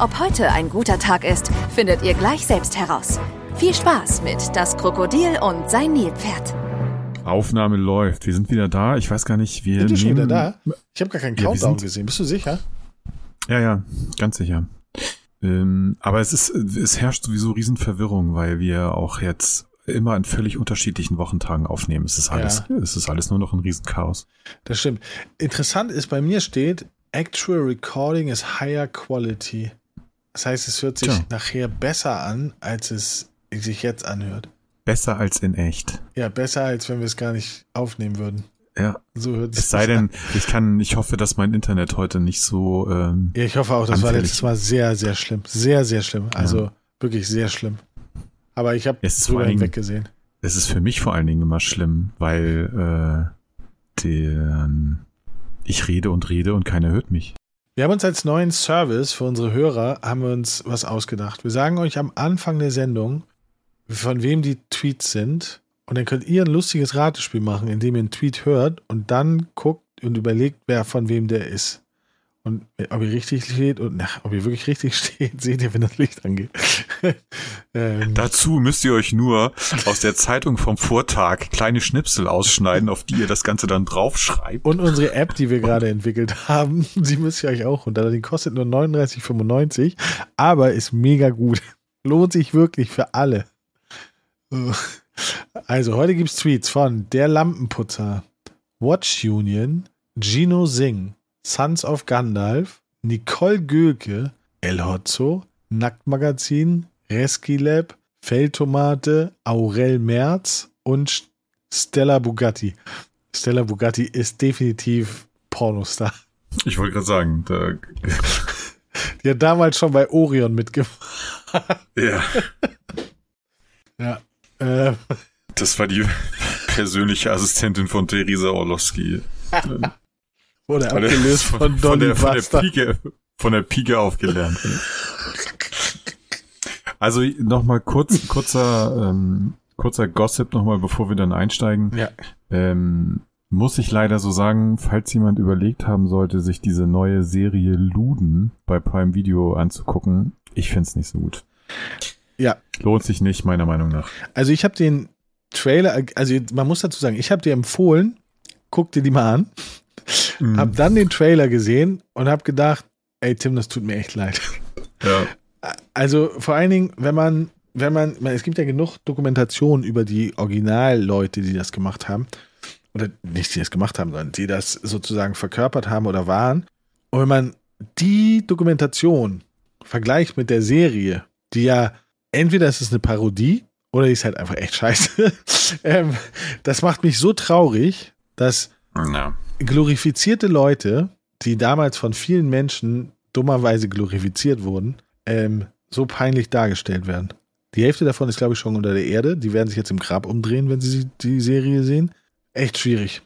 Ob heute ein guter Tag ist, findet ihr gleich selbst heraus. Viel Spaß mit Das Krokodil und sein Nilpferd. Aufnahme läuft. Wir sind wieder da. Ich weiß gar nicht, wir Sind wir schon nehmen- wieder da? Ich habe gar keinen Ja, Countdown sind- gesehen. Bist du sicher? Ja, ja, ganz sicher. Ähm, aber es ist, es herrscht sowieso Riesenverwirrung, weil wir auch jetzt immer an völlig unterschiedlichen Wochentagen aufnehmen. Es ist alles, es ist alles nur noch ein Riesenchaos. Das stimmt. Interessant ist, bei mir steht, Actual Recording is higher quality. Das heißt, es hört sich Tja. nachher besser an, als es sich jetzt anhört. Besser als in echt. Ja, besser, als wenn wir es gar nicht aufnehmen würden. Ja. So hört Es sei denn, ich kann, ich hoffe, dass mein Internet heute nicht so, ähm, Ja, ich hoffe auch, das war Anfällig. letztes Mal sehr, sehr schlimm. Sehr, sehr schlimm. Also wirklich sehr schlimm. Aber ich habe Es drüber allen Dingen- hinweggesehen. es ist für mich vor allen Dingen immer schlimm, weil, äh, den, ich rede und rede und keiner hört mich. Wir haben uns als neuen Service für unsere Hörer haben wir uns was ausgedacht. Wir sagen euch am Anfang der Sendung, von wem die Tweets sind. Und dann könnt ihr ein lustiges Ratespiel machen, indem ihr einen Tweet hört und dann guckt und überlegt, wer von wem der ist. Und ob ihr richtig steht und na, ob ihr wirklich richtig steht, seht ihr, wenn das Licht angeht. ähm, Dazu müsst ihr euch nur aus der Zeitung vom Vortag kleine Schnipsel ausschneiden, auf die ihr das Ganze dann draufschreibt. Und unsere App, die wir gerade entwickelt haben, die müsst ihr euch auch runterladen. Die kostet nur 39,95, aber ist mega gut. Lohnt sich wirklich für alle. Also, heute gibt's Tweets von Der Lampenputzer, Watch Union, Gino Singh, Sons of Gandalf, Nicole Göke, El Hotzo, Nacktmagazin, Reskilab, Feldtomate, Aurel Merz und Stella Bugatti. Stella Bugatti ist definitiv Pornostar. Ich wollte gerade sagen, da, Die hat damals schon bei Orion mitgemacht. ja, Ja. Äh, das war die persönliche Assistentin von Theresa Orlowski. wurde abgelöst von, Dolly der, von, der Buster. Pike, von der Pike aufgelernt. Also nochmal kurz, kurzer, ähm, kurzer Gossip nochmal, bevor wir dann einsteigen. Ja. Ähm, muss ich leider so sagen, falls jemand überlegt haben sollte, sich diese neue Serie Luden bei Prime Video anzugucken, ich find's nicht so gut. Ja. Lohnt sich nicht, meiner Meinung nach. Also ich habe den Trailer, also man muss dazu sagen, ich habe dir empfohlen, guck dir die mal an, Mhm. hab dann den Trailer gesehen und hab gedacht, ey Tim, das tut mir echt leid. Ja. Also vor allen Dingen, wenn man, wenn man, es gibt ja genug Dokumentationen über die Originalleute, die das gemacht haben. Oder nicht, die das gemacht haben, sondern die das sozusagen verkörpert haben oder waren. Und wenn man die Dokumentation vergleicht mit der Serie, die ja entweder ist es eine Parodie oder die ist halt einfach echt scheiße. ähm, das macht mich so traurig, dass ja. Glorifizierte Leute, die damals von vielen Menschen dummerweise glorifiziert wurden, ähm, so peinlich dargestellt werden. Die Hälfte davon ist, glaube ich, schon unter der Erde. Die werden sich jetzt im Grab umdrehen, wenn sie die Serie sehen. Echt schwierig.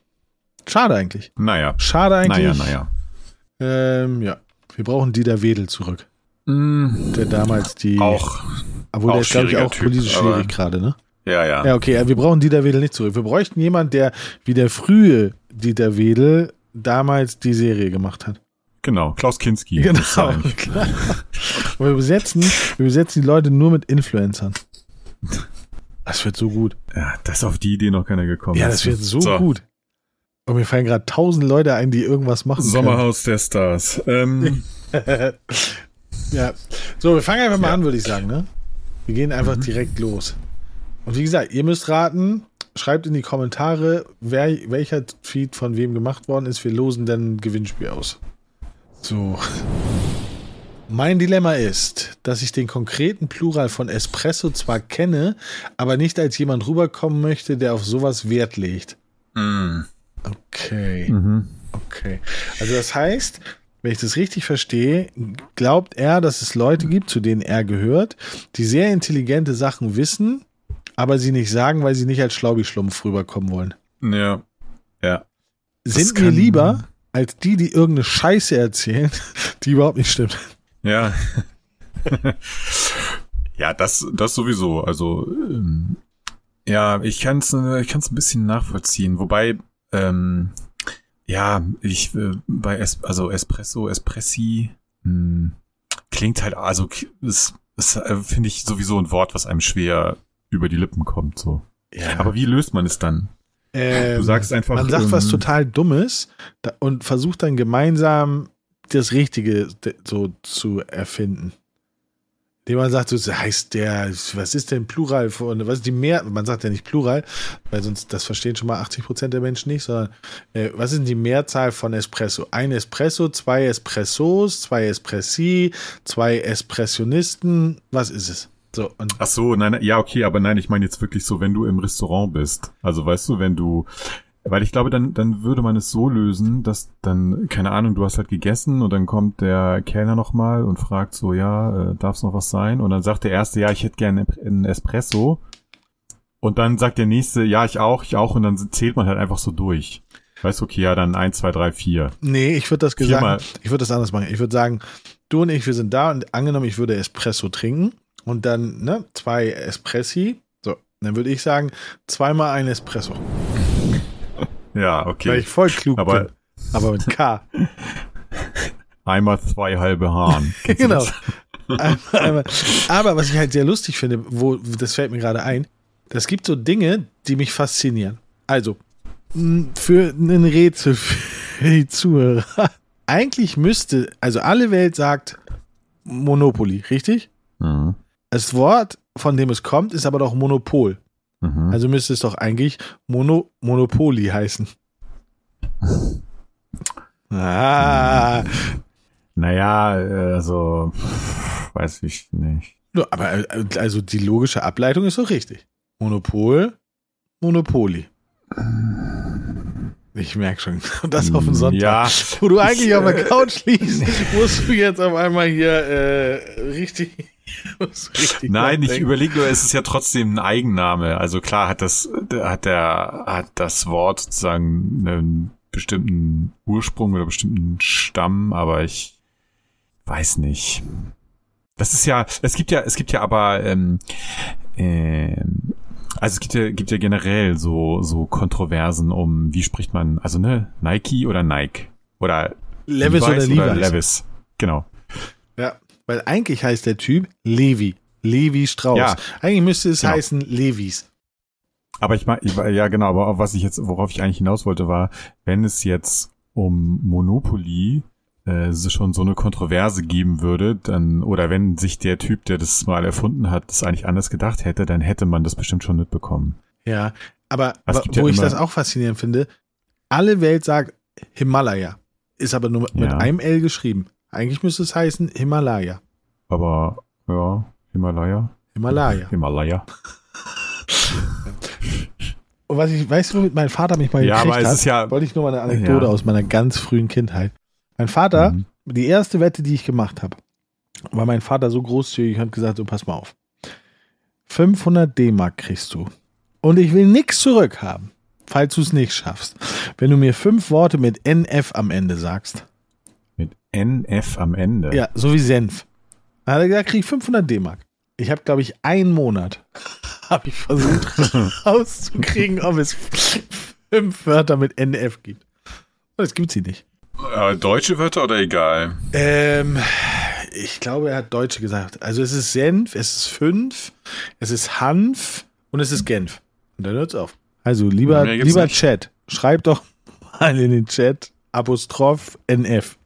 Schade eigentlich. Naja. Schade eigentlich. Naja, naja. Ähm, ja. Wir brauchen Dieter Wedel zurück. Mm, Der damals die. auch. obwohl auch der ist, glaube ich, auch Typ, politisch schwierig gerade, ne? Ja, ja. Ja, okay, wir brauchen Dieter Wedel nicht zurück. Wir bräuchten jemanden, der wie der frühe Dieter Wedel damals die Serie gemacht hat. Genau. Klaus Kinski. Genau. wir besetzen, wir besetzen die Leute nur mit Influencern. Das wird so gut. Ja, das ist auf die Idee noch keiner gekommen. Ja, ist. das wird so, gut. Und mir fallen gerade tausend Leute ein, die irgendwas machen Sommerhaus der Stars. Ähm, können. ja. So, wir fangen einfach mal Ja. an, würde ich sagen, ne? Wir gehen einfach direkt los. Und wie gesagt, ihr müsst raten, schreibt in die Kommentare, wer, welcher Tweet von wem gemacht worden ist. Wir losen dann ein Gewinnspiel aus. So. Mein Dilemma ist, dass ich den konkreten Plural von Espresso zwar kenne, aber nicht als jemand rüberkommen möchte, der auf sowas Wert legt. mm, Okay, mhm. okay. Also das heißt, wenn ich das richtig verstehe, glaubt er, dass es Leute gibt, zu denen er gehört, die sehr intelligente Sachen wissen, aber sie nicht sagen, weil sie nicht als Schlaubi-Schlumpf rüberkommen wollen. Ja. Ja. Sind mir lieber als die, die irgendeine Scheiße erzählen, die überhaupt nicht stimmt. Ja. ja, das, das sowieso. Also, ähm, ja, ich kann es ich kann's ein bisschen nachvollziehen. Wobei, ähm, ja, ich äh, bei es, also Espresso, Espressi mh, hm, klingt halt, also das, das äh, finde ich sowieso ein Wort, was einem schwer über die Lippen kommt. So. Ja. Aber wie löst man es dann? Ähm, du sagst einfach. Man sagt ähm, was total Dummes und versucht dann gemeinsam das Richtige so zu erfinden dem man sagt, so heißt der, was ist denn Plural von, was ist die Mehr, man sagt ja nicht Plural, weil sonst, das verstehen schon mal 80 Prozent der Menschen nicht, sondern äh, was ist denn die Mehrzahl von Espresso? Ein Espresso, zwei Espressos, zwei Espressi, zwei Espressionisten, was ist es? So, und Ach so, nein, ja, okay, aber nein, ich meine jetzt wirklich so, wenn du im Restaurant bist. Also weißt du, wenn du weil ich glaube, dann, dann würde man es so lösen, dass dann, keine Ahnung, du hast halt gegessen und dann kommt der Kellner nochmal und fragt so, ja, äh, darf es noch was sein? Und dann sagt der Erste, ja, ich hätte gerne einen Espresso. Und dann sagt der Nächste, ja, ich auch, ich auch. Und dann zählt man halt einfach so durch. Weißt du, okay, ja, dann eins, zwei, drei, vier. Nee, ich würde das gesagt, ich würde das anders machen. Ich würde sagen, du und ich, wir sind da und angenommen, ich würde Espresso trinken und dann, ne, zwei Espressi. So, dann würde ich sagen, zweimal ein Espresso. Ja, okay. Weil ich voll klug aber, bin. Aber mit K. Einmal zwei halbe Haaren. genau. Einmal, einmal. Aber was ich halt sehr lustig finde, wo, das fällt mir gerade ein, das gibt so Dinge, die mich faszinieren. Also, für ein Rätsel für die Zuhörer. Eigentlich müsste, also alle Welt sagt Monopoly, richtig? Mhm. Das Wort, von dem es kommt, ist aber doch Monopol. Mhm. Also müsste es doch eigentlich Mono Monopoly heißen. ah. Naja, also weiß ich nicht. Aber äh, also die logische Ableitung ist doch richtig. Monopol, Monopoly. Ich merke schon, das auf den Sonntag. Ja, wo du eigentlich ich, auf der Couch liegst, musst du jetzt auf einmal hier äh, richtig Nein, ich überlege nur, es ist ja trotzdem ein Eigenname. Also klar hat das, hat der, hat das Wort sozusagen einen bestimmten Ursprung oder bestimmten Stamm, aber ich weiß nicht. Das ist ja, es gibt ja, es gibt ja aber, ähm, äh, also es gibt ja, gibt ja generell so, so Kontroversen um, wie spricht man, also ne, Nike oder Nike oder Levis Levi's oder Levi's. Oder Levis. Genau. Weil eigentlich heißt der Typ Levi. Levi Strauß. Ja. Eigentlich müsste es genau. heißen Levis. Aber ich meine, ja genau, aber was ich jetzt, worauf ich eigentlich hinaus wollte, war, wenn es jetzt um Monopoly äh, schon so eine Kontroverse geben würde, dann, oder wenn sich der Typ, der das mal erfunden hat, das eigentlich anders gedacht hätte, dann hätte man das bestimmt schon mitbekommen. Ja, aber, aber wo ja ich das auch faszinierend finde, alle Welt sagt Himalaya, ist aber nur mit ja. einem L geschrieben. Eigentlich müsste es heißen Himalaya. Aber ja, Himalaya. Himalaya. Himalaya. Und was ich, weißt du, womit mein Vater mich mal ja, gekriegt aber es ist ja, wollte ich nur mal eine Anekdote ja. aus meiner ganz frühen Kindheit. Mein Vater, mhm. die erste Wette, die ich gemacht habe, war mein Vater so großzügig und hat gesagt, so pass mal auf. 500 D-Mark kriegst du. Und ich will nichts zurückhaben, falls du es nicht schaffst. Wenn du mir fünf Worte mit NF am Ende sagst. NF am Ende. Ja, so wie Senf. Da hat er gesagt, kriege ich 500 D-Mark. Ich habe, glaube ich, einen Monat habe ich versucht rauszukriegen, ob es fünf Wörter mit NF gibt. Und es gibt sie nicht. Aber deutsche Wörter oder egal? Ähm, ich glaube, er hat deutsche gesagt. Also es ist Senf, es ist fünf, es ist Hanf und es ist Genf. Und dann hört es auf. Also lieber, lieber Chat, schreibt doch mal in den Chat Apostroph NF.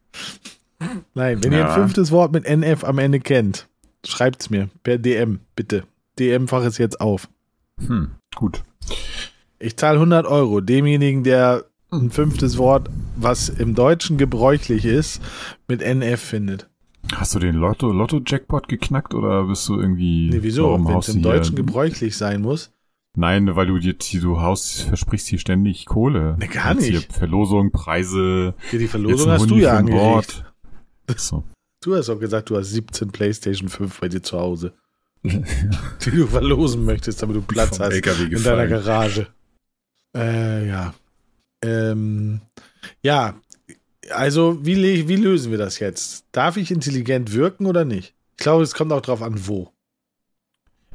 Nein, wenn ja. ihr ein fünftes Wort mit NF am Ende kennt, schreibt es mir per DM, bitte. DM-fach es jetzt auf. Hm, gut. Ich zahle 100 Euro demjenigen, der ein fünftes Wort, was im Deutschen gebräuchlich ist, mit NF findet. Hast du den Lotto-Jackpot Lotto geknackt oder bist du irgendwie. Nee, wieso? Wenn es im Deutschen gebräuchlich sein muss. Nein, weil du dir, du haust, versprichst hier ständig Kohle. Nee, gar nicht. Hier Verlosung, Preise. Ja, die Verlosung hast du ja angeregt. So. Du hast auch gesagt, du hast 17 PlayStation 5 bei dir zu Hause. die du verlosen möchtest, damit du Platz Vom hast LKW in deiner. Garage. Äh, ja. Ähm, ja, also wie, wie lösen wir das jetzt? Darf ich intelligent wirken oder nicht? Ich glaube, es kommt auch drauf an, wo.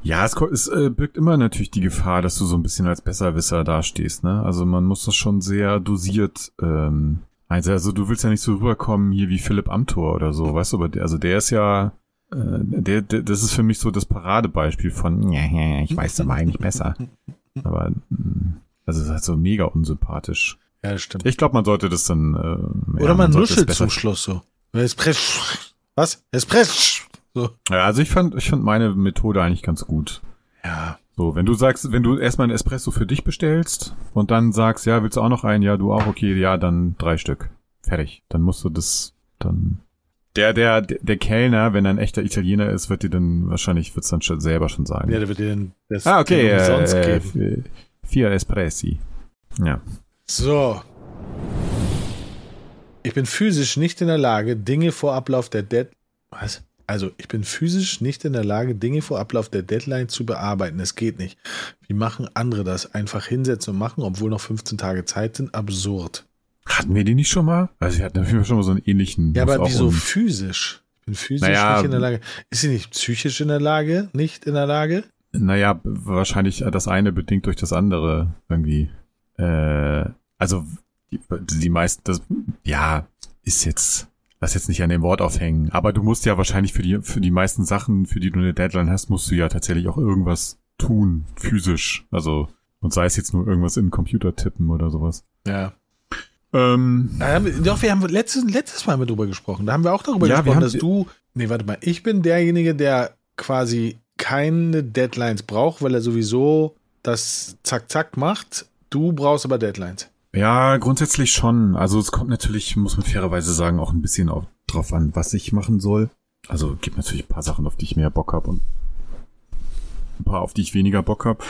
Ja, es, es äh, birgt immer natürlich die Gefahr, dass du so ein bisschen als Besserwisser dastehst, ne? Also man muss das schon sehr dosiert, ähm, also, also du willst ja nicht so rüberkommen hier wie Philipp Amthor oder so, weißt du, aber der, also der ist ja, äh, der, der, das ist für mich so das Paradebeispiel von, ja, ja, ich weiß aber eigentlich besser. Aber, mh, also es ist halt so mega unsympathisch. Ja, stimmt. Ich glaube, man sollte das dann, äh, Oder ja, man das nuschelt zum Schluss so. Espresso. Was? Espresso. So. Ja, also ich fand, ich fand meine Methode eigentlich ganz gut. Ja. So, wenn du sagst, wenn du erstmal einen Espresso für dich bestellst und dann sagst, ja, willst du auch noch einen? Ja, du auch, okay, ja, dann drei Stück. Fertig. Dann musst du das dann. Der, der, der Kellner, wenn er ein echter Italiener ist, wird dir dann wahrscheinlich, wird's dann schon selber schon sagen. Ja, der wird dir den das ah, okay, den umsonst äh, geben. äh, vier Espressi. Ja. So. Ich bin physisch nicht in der Lage, Dinge vor Ablauf der Dead. Was? Also, ich bin physisch nicht in der Lage, Dinge vor Ablauf der Deadline zu bearbeiten. Es geht nicht. Wie machen andere das? Einfach hinsetzen und machen, obwohl noch 15 Tage Zeit sind? Absurd. Hatten wir die nicht schon mal? Also wir hatten auf jeden Fall schon mal so einen ähnlichen. Ja, aber wieso um- physisch? Ich bin physisch Naja, nicht in der Lage. Ist sie nicht psychisch in der Lage? Nicht in der Lage? Naja, wahrscheinlich das eine bedingt durch das andere irgendwie. Äh, also die, die meisten, das, ja, ist jetzt, lass jetzt nicht an dem Wort aufhängen. Aber du musst ja wahrscheinlich für die, für die meisten Sachen, für die du eine Deadline hast, musst du ja tatsächlich auch irgendwas tun, physisch. Also, und sei es jetzt nur irgendwas in den Computer tippen oder sowas. Ja. Ähm, doch, wir haben letztes, letztes Mal mit drüber gesprochen. Da haben wir auch darüber Ja, gesprochen, dass du. Nee, warte mal. Ich bin derjenige, der quasi keine Deadlines braucht, weil er sowieso das Zack-Zack macht. Du brauchst aber Deadlines. Ja, grundsätzlich schon. Also es kommt natürlich, muss man fairerweise sagen, auch ein bisschen auch drauf an, was ich machen soll. Also gibt natürlich ein paar Sachen, auf die ich mehr Bock habe und ein paar, auf die ich weniger Bock habe.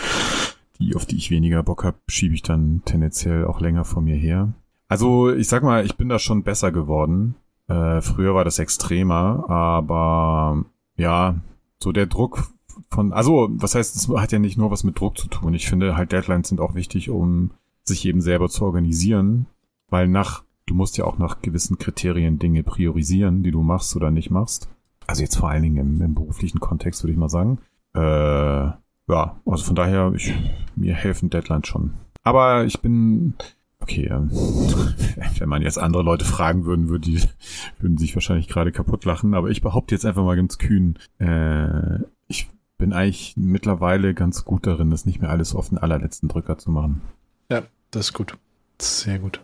Die, auf die ich weniger Bock habe, schiebe ich dann tendenziell auch länger vor mir her. Also ich sag mal, ich bin da schon besser geworden. Äh, früher war das extremer, aber ja, so der Druck von, also was heißt, es hat ja nicht nur was mit Druck zu tun. Ich finde halt Deadlines sind auch wichtig, um sich eben selber zu organisieren, weil nach, du musst ja auch nach gewissen Kriterien Dinge priorisieren, die du machst oder nicht machst. Also jetzt vor allen Dingen im, im beruflichen Kontext, würde ich mal sagen. Äh, ja, also von daher, ich, mir helfen Deadlines schon. Aber ich bin, okay, ähm, wenn man jetzt andere Leute fragen würden, würden die, würden sich wahrscheinlich gerade kaputt lachen, aber ich behaupte jetzt einfach mal ganz kühn, äh, ich bin eigentlich mittlerweile ganz gut darin, das nicht mehr alles auf den allerletzten Drücker zu machen. Ja, das ist gut. Sehr gut.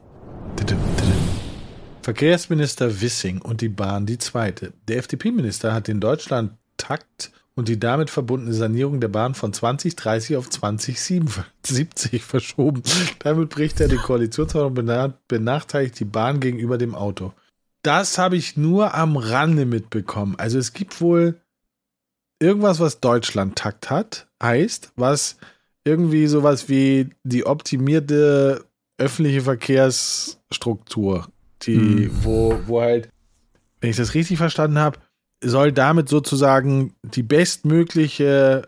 Verkehrsminister Wissing und die Bahn die zweite. Der FDP-Minister hat den Deutschland-Takt und die damit verbundene Sanierung der Bahn von 2030 auf 2070 verschoben. Damit bricht er die Koalitionsverhandlung und bena- benachteiligt die Bahn gegenüber dem Auto. Das habe ich nur am Rande mitbekommen. Also es gibt wohl irgendwas, was Deutschland-Takt hat, heißt, was irgendwie sowas wie die optimierte öffentliche Verkehrsstruktur, die, Mhm. wo, wo halt, wenn ich das richtig verstanden habe, soll damit sozusagen die bestmögliche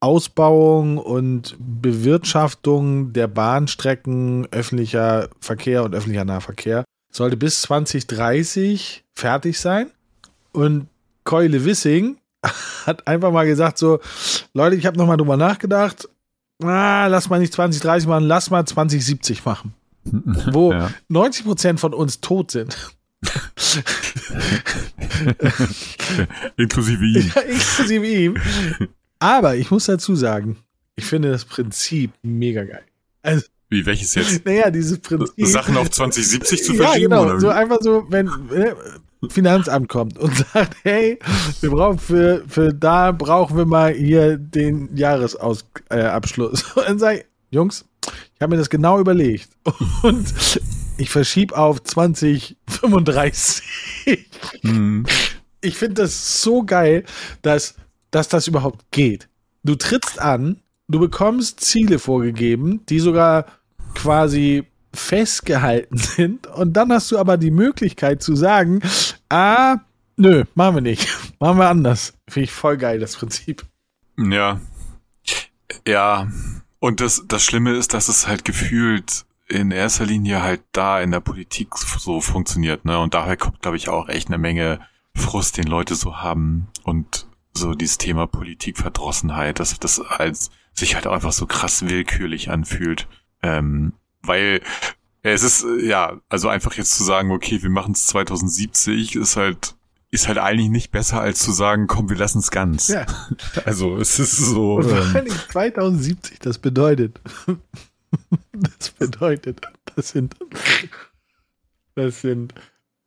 Ausbauung und Bewirtschaftung der Bahnstrecken, öffentlicher Verkehr und öffentlicher Nahverkehr sollte bis 2030 fertig sein. Und Keule Wissing hat einfach mal gesagt so, Leute, ich habe nochmal drüber nachgedacht, ah, lass mal nicht 2030 machen, lass mal 2070 machen. Wo Ja. 90 Prozent von uns tot sind. Inklusive ihm. Ja, inklusive ihm. Aber ich muss dazu sagen, ich finde das Prinzip mega geil. Also, Wie, welches jetzt? naja, dieses Prinzip. Sachen auf 2070 zu ja, verschieben? genau. oder So einfach so, wenn äh, Finanzamt kommt und sagt, hey, wir brauchen für, für da brauchen wir mal hier den Jahresabschluss. Äh, und dann sage ich, Jungs, ich habe mir das genau überlegt. Und ich verschiebe auf 2035. Hm. ich finde das so geil, dass, dass das überhaupt geht. Du trittst an, du bekommst Ziele vorgegeben, die sogar quasi festgehalten sind und dann hast du aber die Möglichkeit zu sagen, ah, Nö, machen wir nicht. Machen wir anders. Finde ich voll geil, das Prinzip. Ja. Ja. Und das, das Schlimme ist, dass es halt gefühlt in erster Linie halt da in der Politik so funktioniert, ne? Und daher kommt, glaube ich, auch echt eine Menge Frust, den Leute so haben und so dieses Thema Politikverdrossenheit, dass das als sich halt einfach so krass willkürlich anfühlt. Ähm, weil es ist, ja, also einfach jetzt zu sagen, okay, wir machen es 2070, ist halt, ist halt eigentlich nicht besser, als zu sagen, komm, wir lassen es ganz. Ja. Also es ist so. Und vor allem 2070, das bedeutet, das bedeutet, das sind, das sind,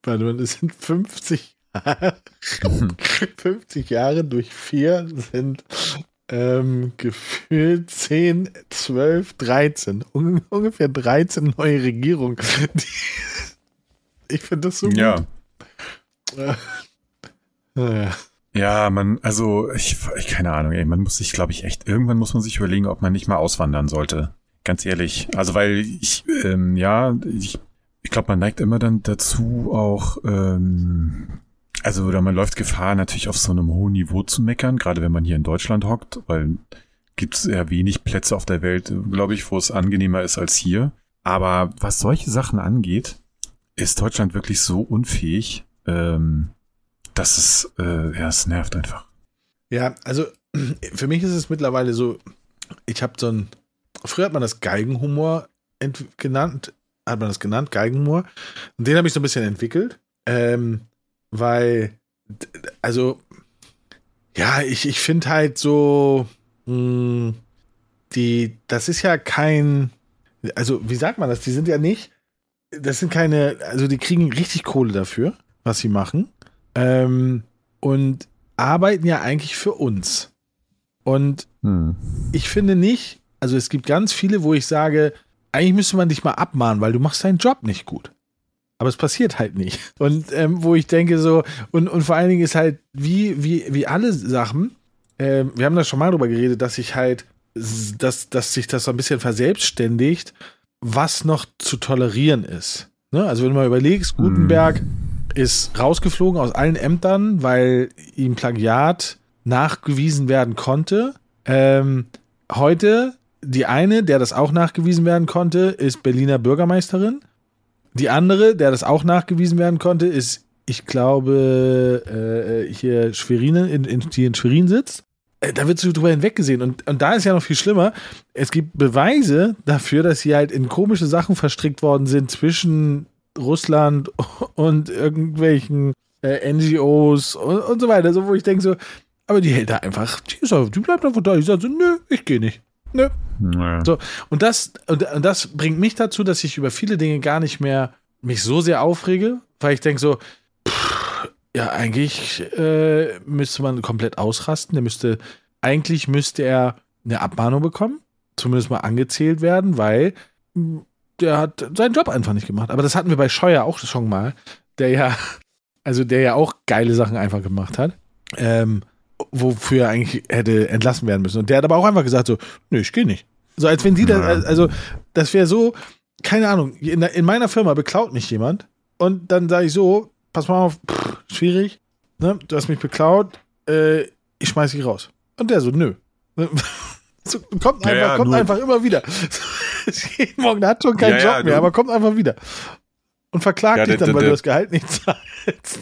warte mal, das sind 50 Jahre, 50 Jahre durch vier sind ähm, gefühlt 10, 12, 13. Un ungefähr 13 neue Regierungen. ich finde das so gut. Ja. Äh, ja, man, also ich, ich keine Ahnung, ey, man muss sich, glaube ich, echt, irgendwann muss man sich überlegen, ob man nicht mal auswandern sollte. Ganz ehrlich. Also weil ich, ähm, ja, ich, ich glaube, man neigt immer dann dazu, auch ähm, also, oder man läuft Gefahr, natürlich auf so einem hohen Niveau zu meckern, gerade wenn man hier in Deutschland hockt, weil gibt es eher wenig Plätze auf der Welt, glaube ich, wo es angenehmer ist als hier. Aber was solche Sachen angeht, ist Deutschland wirklich so unfähig, ähm, dass es, äh, ja, es nervt einfach. Ja, also für mich ist es mittlerweile so, ich habe so ein, früher hat man das Geigenhumor genannt, hat man das genannt, Geigenhumor. Und den habe ich so ein bisschen entwickelt. Ähm, weil, also, ja, ich, ich finde halt so, mh, hm, die, das ist ja kein, also, wie sagt man das? Die sind ja nicht, das sind keine, also, die kriegen richtig Kohle dafür, was sie machen. Ähm, und arbeiten ja eigentlich für uns. Und hm. ich finde nicht, also es gibt ganz viele, wo ich sage, eigentlich müsste man dich mal abmahnen, weil du machst deinen Job nicht gut aber es passiert halt nicht. Und ähm, wo ich denke so, und, und vor allen Dingen ist halt, wie, wie, wie alle Sachen, äh, wir haben da schon mal drüber geredet, dass sich halt, dass, dass sich das so ein bisschen verselbstständigt, was noch zu tolerieren ist. Ne? Also wenn du mal überlegst, Gutenberg mm. ist rausgeflogen aus allen Ämtern, weil ihm Plagiat nachgewiesen werden konnte. Ähm, heute, die eine, der das auch nachgewiesen werden konnte, ist Berliner Bürgermeisterin. Die andere, der das auch nachgewiesen werden konnte, ist, ich glaube, äh, hier Schwerin, in, in, die in Schwerin sitzt. Äh, da wird so drüber hinweggesehen. Und, und da ist ja noch viel schlimmer. Es gibt Beweise dafür, dass sie halt in komische Sachen verstrickt worden sind zwischen Russland und irgendwelchen äh, NGOs und, und so weiter. So, wo ich denke so, aber die hält da einfach, die, ist, die bleibt einfach da. Die sagt so, nö, ich gehe nicht. Nö. Naja. So, und das, und, und das bringt mich dazu, dass ich über viele Dinge gar nicht mehr mich so sehr aufrege, weil ich denke so, pff, ja, eigentlich äh, müsste man komplett ausrasten. Der müsste, eigentlich müsste er eine Abmahnung bekommen, zumindest mal angezählt werden, weil der hat seinen Job einfach nicht gemacht. Aber das hatten wir bei Scheuer auch schon mal, der ja, also der ja auch geile Sachen einfach gemacht hat. Ähm, wofür er eigentlich hätte entlassen werden müssen. Und der hat aber auch einfach gesagt so, nö, ich gehe nicht. So als wenn die da, also das wäre so, keine Ahnung, in, in, meiner Firma beklaut mich jemand und dann sage ich so, pass mal auf, pff, schwierig, ne? du hast mich beklaut, äh, ich schmeiß dich raus. Und der so, nö. so, kommt einfach, ja, ja, kommt einfach immer wieder. Jeden Morgen hat schon keinen ja, Job mehr, aber kommt einfach wieder. Und verklagt dich dann, weil du das Gehalt nicht zahlst.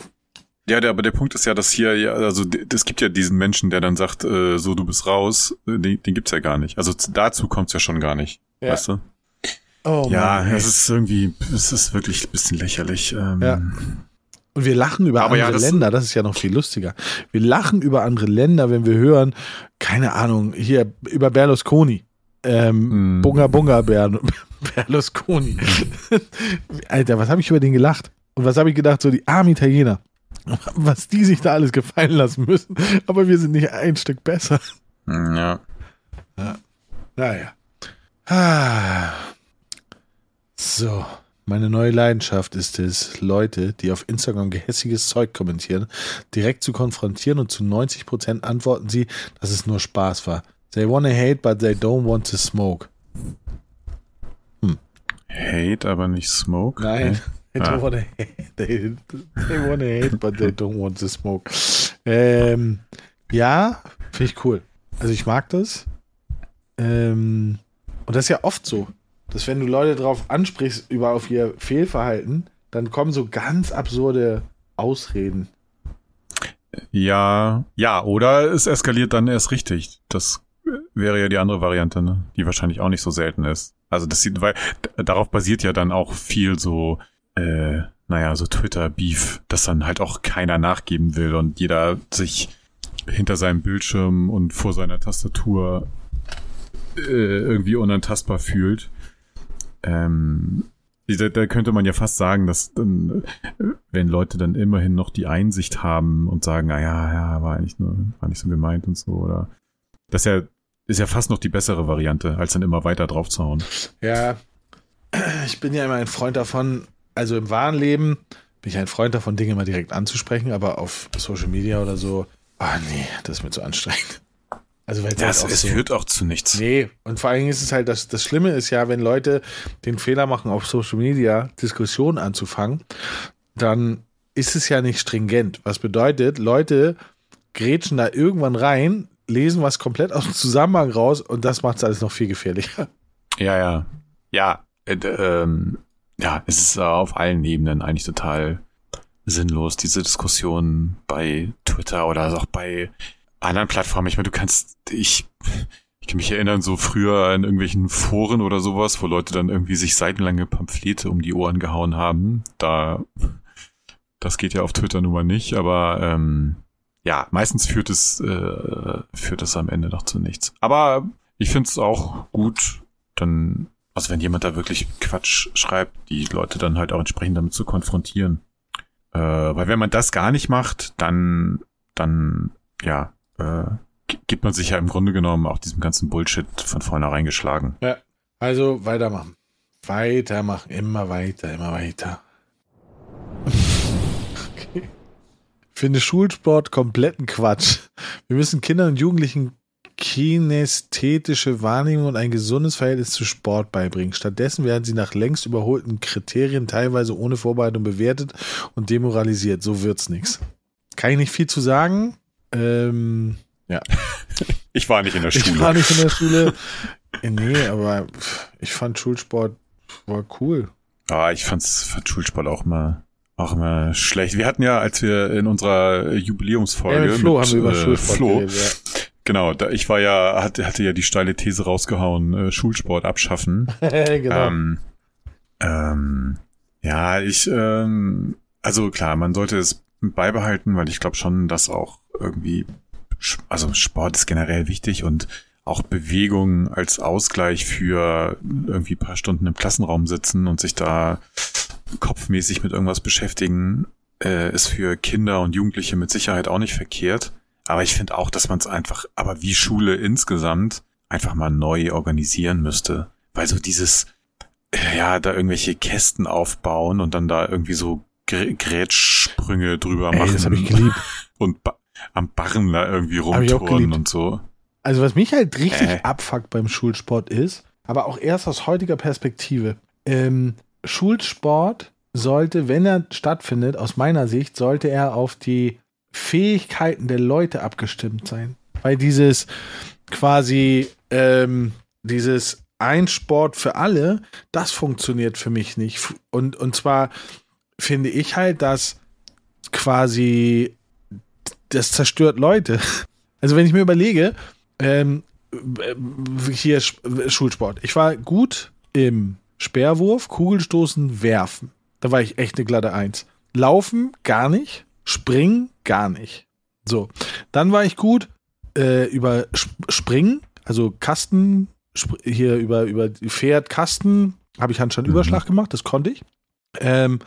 Ja, der, aber der Punkt ist ja, dass hier, ja, also es gibt ja diesen Menschen, der dann sagt, äh, so du bist raus, äh, den, den gibt's ja gar nicht. Also dazu kommt's ja schon gar nicht, ja. weißt du? Oh, ja, es ist irgendwie, es ist wirklich ein bisschen lächerlich. Ähm, ja. Und wir lachen über aber andere ja, das Länder, das ist ja noch viel lustiger. Wir lachen über andere Länder, wenn wir hören, keine Ahnung, hier über Berlusconi. Ähm, mm. Bunga Bunga Ber Berlusconi. Alter, was habe ich über den gelacht? Und was habe ich gedacht, so die armen Italiener was die sich da alles gefallen lassen müssen. Aber wir sind nicht ein Stück besser. Ja. ja. Naja. Ah. So. Meine neue Leidenschaft ist es, Leute, die auf Instagram gehässiges Zeug kommentieren, direkt zu konfrontieren und zu 90% antworten sie, dass es nur Spaß war. They wanna hate, but they don't want to smoke. Hm. Hate, aber nicht smoke? Nein. They don't wanna hate, they, they wanna hate, but they don't want to smoke. Ähm, ja, finde ich cool. Also ich mag das. Ähm, und das ist ja oft so, dass wenn du Leute drauf ansprichst über auf ihr Fehlverhalten, dann kommen so ganz absurde Ausreden. Ja, ja, oder es eskaliert dann erst richtig. Das wäre ja die andere Variante, ne? die wahrscheinlich auch nicht so selten ist. Also das sieht, weil darauf basiert ja dann auch viel so, äh, naja, so Twitter-Beef, dass dann halt auch keiner nachgeben will und jeder sich hinter seinem Bildschirm und vor seiner Tastatur äh, irgendwie unantastbar fühlt. Ähm, da, da könnte man ja fast sagen, dass dann, wenn Leute dann immerhin noch die Einsicht haben und sagen, na ja, ja, war eigentlich nur, war nicht so gemeint und so, oder das ja, ist ja fast noch die bessere Variante, als dann immer weiter draufzuhauen. Ja, ich bin ja immer ein Freund davon, also im wahren Leben bin ich ein Freund davon, Dinge mal direkt anzusprechen, aber auf Social Media oder so, ah nee, das ist mir zu anstrengend. Also weil das, halt es so, führt auch zu nichts. Nee, und vor allen Dingen ist es halt, das, das Schlimme ist ja, wenn Leute den Fehler machen, auf Social Media Diskussionen anzufangen, dann ist es ja nicht stringent. Was bedeutet, Leute grätschen da irgendwann rein, lesen was komplett aus dem Zusammenhang raus und das macht es alles noch viel gefährlicher. Ja, ja. Ja, äh, ähm, ja, es ist auf allen Ebenen eigentlich total sinnlos, diese Diskussion bei Twitter oder auch bei anderen Plattformen. Ich meine, du kannst, ich, ich kann mich erinnern, so früher in irgendwelchen Foren oder sowas, wo Leute dann irgendwie sich seitenlange Pamphlete um die Ohren gehauen haben. Da, das geht ja auf Twitter nun mal nicht, aber ähm, ja, meistens führt es, äh, führt es am Ende noch zu nichts. Aber ich finde es auch gut, dann, also wenn jemand da wirklich Quatsch schreibt, die Leute dann halt auch entsprechend damit zu konfrontieren. Äh, weil wenn man das gar nicht macht, dann, dann, ja, äh, gibt man sich ja im Grunde genommen auch diesem ganzen Bullshit von vornherein geschlagen. Ja, also weitermachen. Weitermachen, immer weiter, immer weiter. okay. Finde Schulsport kompletten Quatsch. Wir müssen Kindern und Jugendlichen kinästhetische Wahrnehmung und ein gesundes Verhältnis zu Sport beibringen. Stattdessen werden sie nach längst überholten Kriterien teilweise ohne Vorbereitung bewertet und demoralisiert. So wird's nichts. Kann ich nicht viel zu sagen. Ähm, ja. Ich war nicht in der Schule. Ich war nicht in der Schule. nee, aber ich fand Schulsport war cool. Ah, ich fand's, fand Schulsport auch mal auch immer schlecht. Wir hatten ja, als wir in unserer Jubiläumsfolge ja, mit Flo mit, haben wir über äh, Schulsport Flo, geredet, ja. Genau, da, ich war ja, hatte, hatte ja die steile These rausgehauen, äh, Schulsport abschaffen. genau. Ähm, ähm, ja, ich, ähm, also klar, man sollte es beibehalten, weil ich glaube schon, dass auch irgendwie, also Sport ist generell wichtig und auch Bewegung als Ausgleich für irgendwie paar Stunden im Klassenraum sitzen und sich da kopfmäßig mit irgendwas beschäftigen, äh, ist für Kinder und Jugendliche mit Sicherheit auch nicht verkehrt. Aber ich finde auch, dass man es einfach, aber wie Schule insgesamt, einfach mal neu organisieren müsste. Weil so dieses, ja, da irgendwelche Kästen aufbauen und dann da irgendwie so Grätschsprünge drüber machen. Ey, das habe ich geliebt. Und ba am Barren da irgendwie rumtouren und so. Also was mich halt richtig äh. abfuckt beim Schulsport ist, aber auch erst aus heutiger Perspektive, ähm, Schulsport sollte, wenn er stattfindet, aus meiner Sicht, sollte er auf die Fähigkeiten der Leute abgestimmt sein. Weil dieses quasi, ähm, dieses ein Sport für alle, das funktioniert für mich nicht. Und, und zwar finde ich halt, dass quasi das zerstört Leute. Also wenn ich mir überlege, ähm, hier Schulsport. Ich war gut im Speerwurf, Kugelstoßen, Werfen. Da war ich echt eine glatte Eins. Laufen gar nicht, Springen gar nicht. So, dann war ich gut äh, über Springen, also Kasten, hier über, über Pferd, Kasten, habe ich Handstandüberschlag mhm. gemacht, das konnte ich. Ähm,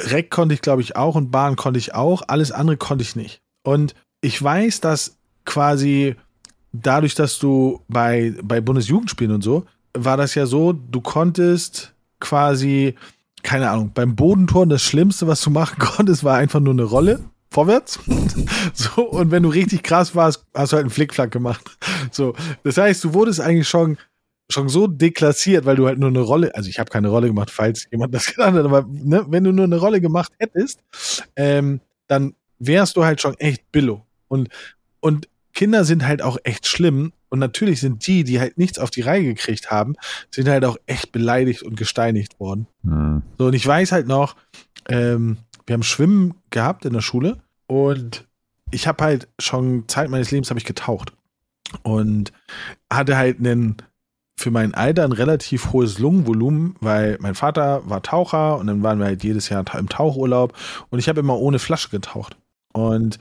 Reck konnte ich, glaube ich, auch und Bahn konnte ich auch. Alles andere konnte ich nicht. Und ich weiß, dass quasi dadurch, dass du bei, bei Bundesjugendspielen und so, war das ja so, du konntest quasi, keine Ahnung, beim Bodentoren das Schlimmste, was du machen konntest, war einfach nur eine Rolle vorwärts. so, und wenn du richtig krass warst, hast du halt einen Flickflack gemacht. So, das heißt, du wurdest eigentlich schon schon so deklassiert, weil du halt nur eine Rolle, also ich habe keine Rolle gemacht, falls jemand das gedacht hat, aber ne, wenn du nur eine Rolle gemacht hättest, ähm, dann wärst du halt schon echt Billo. Und, und Kinder sind halt auch echt schlimm. Und natürlich sind die, die halt nichts auf die Reihe gekriegt haben, sind halt auch echt beleidigt und gesteinigt worden. Mhm. So, und ich weiß halt noch, ähm, wir haben Schwimmen gehabt in der Schule und ich habe halt schon Zeit meines Lebens habe ich getaucht und hatte halt einen für mein Alter ein relativ hohes Lungenvolumen, weil mein Vater war Taucher und dann waren wir halt jedes Jahr im Tauchurlaub und ich habe immer ohne Flasche getaucht. Und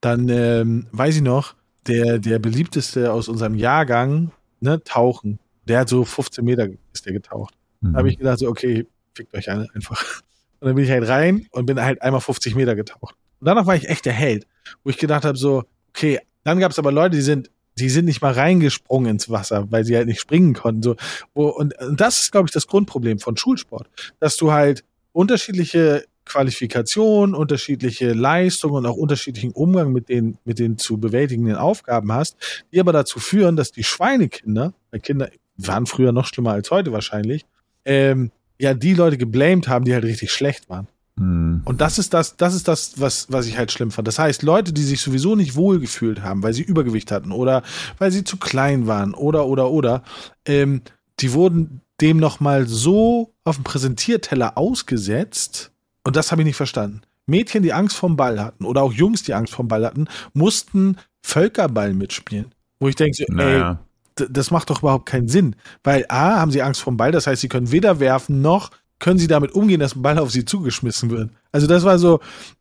dann ähm, weiß ich noch, der, der beliebteste aus unserem Jahrgang, ne, Tauchen, der hat so 15 Meter ist der getaucht. Mhm. Da habe ich gedacht, so, okay, fickt euch alle einfach. Und dann bin ich halt rein und bin halt einmal 50 Meter getaucht. Und danach war ich echt der Held, wo ich gedacht habe, so, okay, dann gab es aber Leute, die sind die sind nicht mal reingesprungen ins Wasser, weil sie halt nicht springen konnten. So, und, und das ist, glaube ich, das Grundproblem von Schulsport, dass du halt unterschiedliche Qualifikationen, unterschiedliche Leistungen und auch unterschiedlichen Umgang mit den, mit den zu bewältigenden Aufgaben hast, die aber dazu führen, dass die Schweinekinder, weil Kinder waren früher noch schlimmer als heute wahrscheinlich, ähm, ja, die Leute geblamed haben, die halt richtig schlecht waren. Hm. Und das ist das, das ist das, was, was ich halt schlimm fand. Das heißt, Leute, die sich sowieso nicht wohlgefühlt haben, weil sie Übergewicht hatten oder weil sie zu klein waren oder, oder, oder, ähm, die wurden dem nochmal so auf dem Präsentierteller ausgesetzt. Und das habe ich nicht verstanden. Mädchen, die Angst vorm Ball hatten oder auch Jungs, die Angst vorm Ball hatten, mussten Völkerball mitspielen. Wo ich denke, so, naja. ey, das macht doch überhaupt keinen Sinn. Weil A, haben sie Angst vorm Ball, das heißt, sie können weder werfen noch können sie damit umgehen, dass ein Ball auf sie zugeschmissen wird? Also das war so,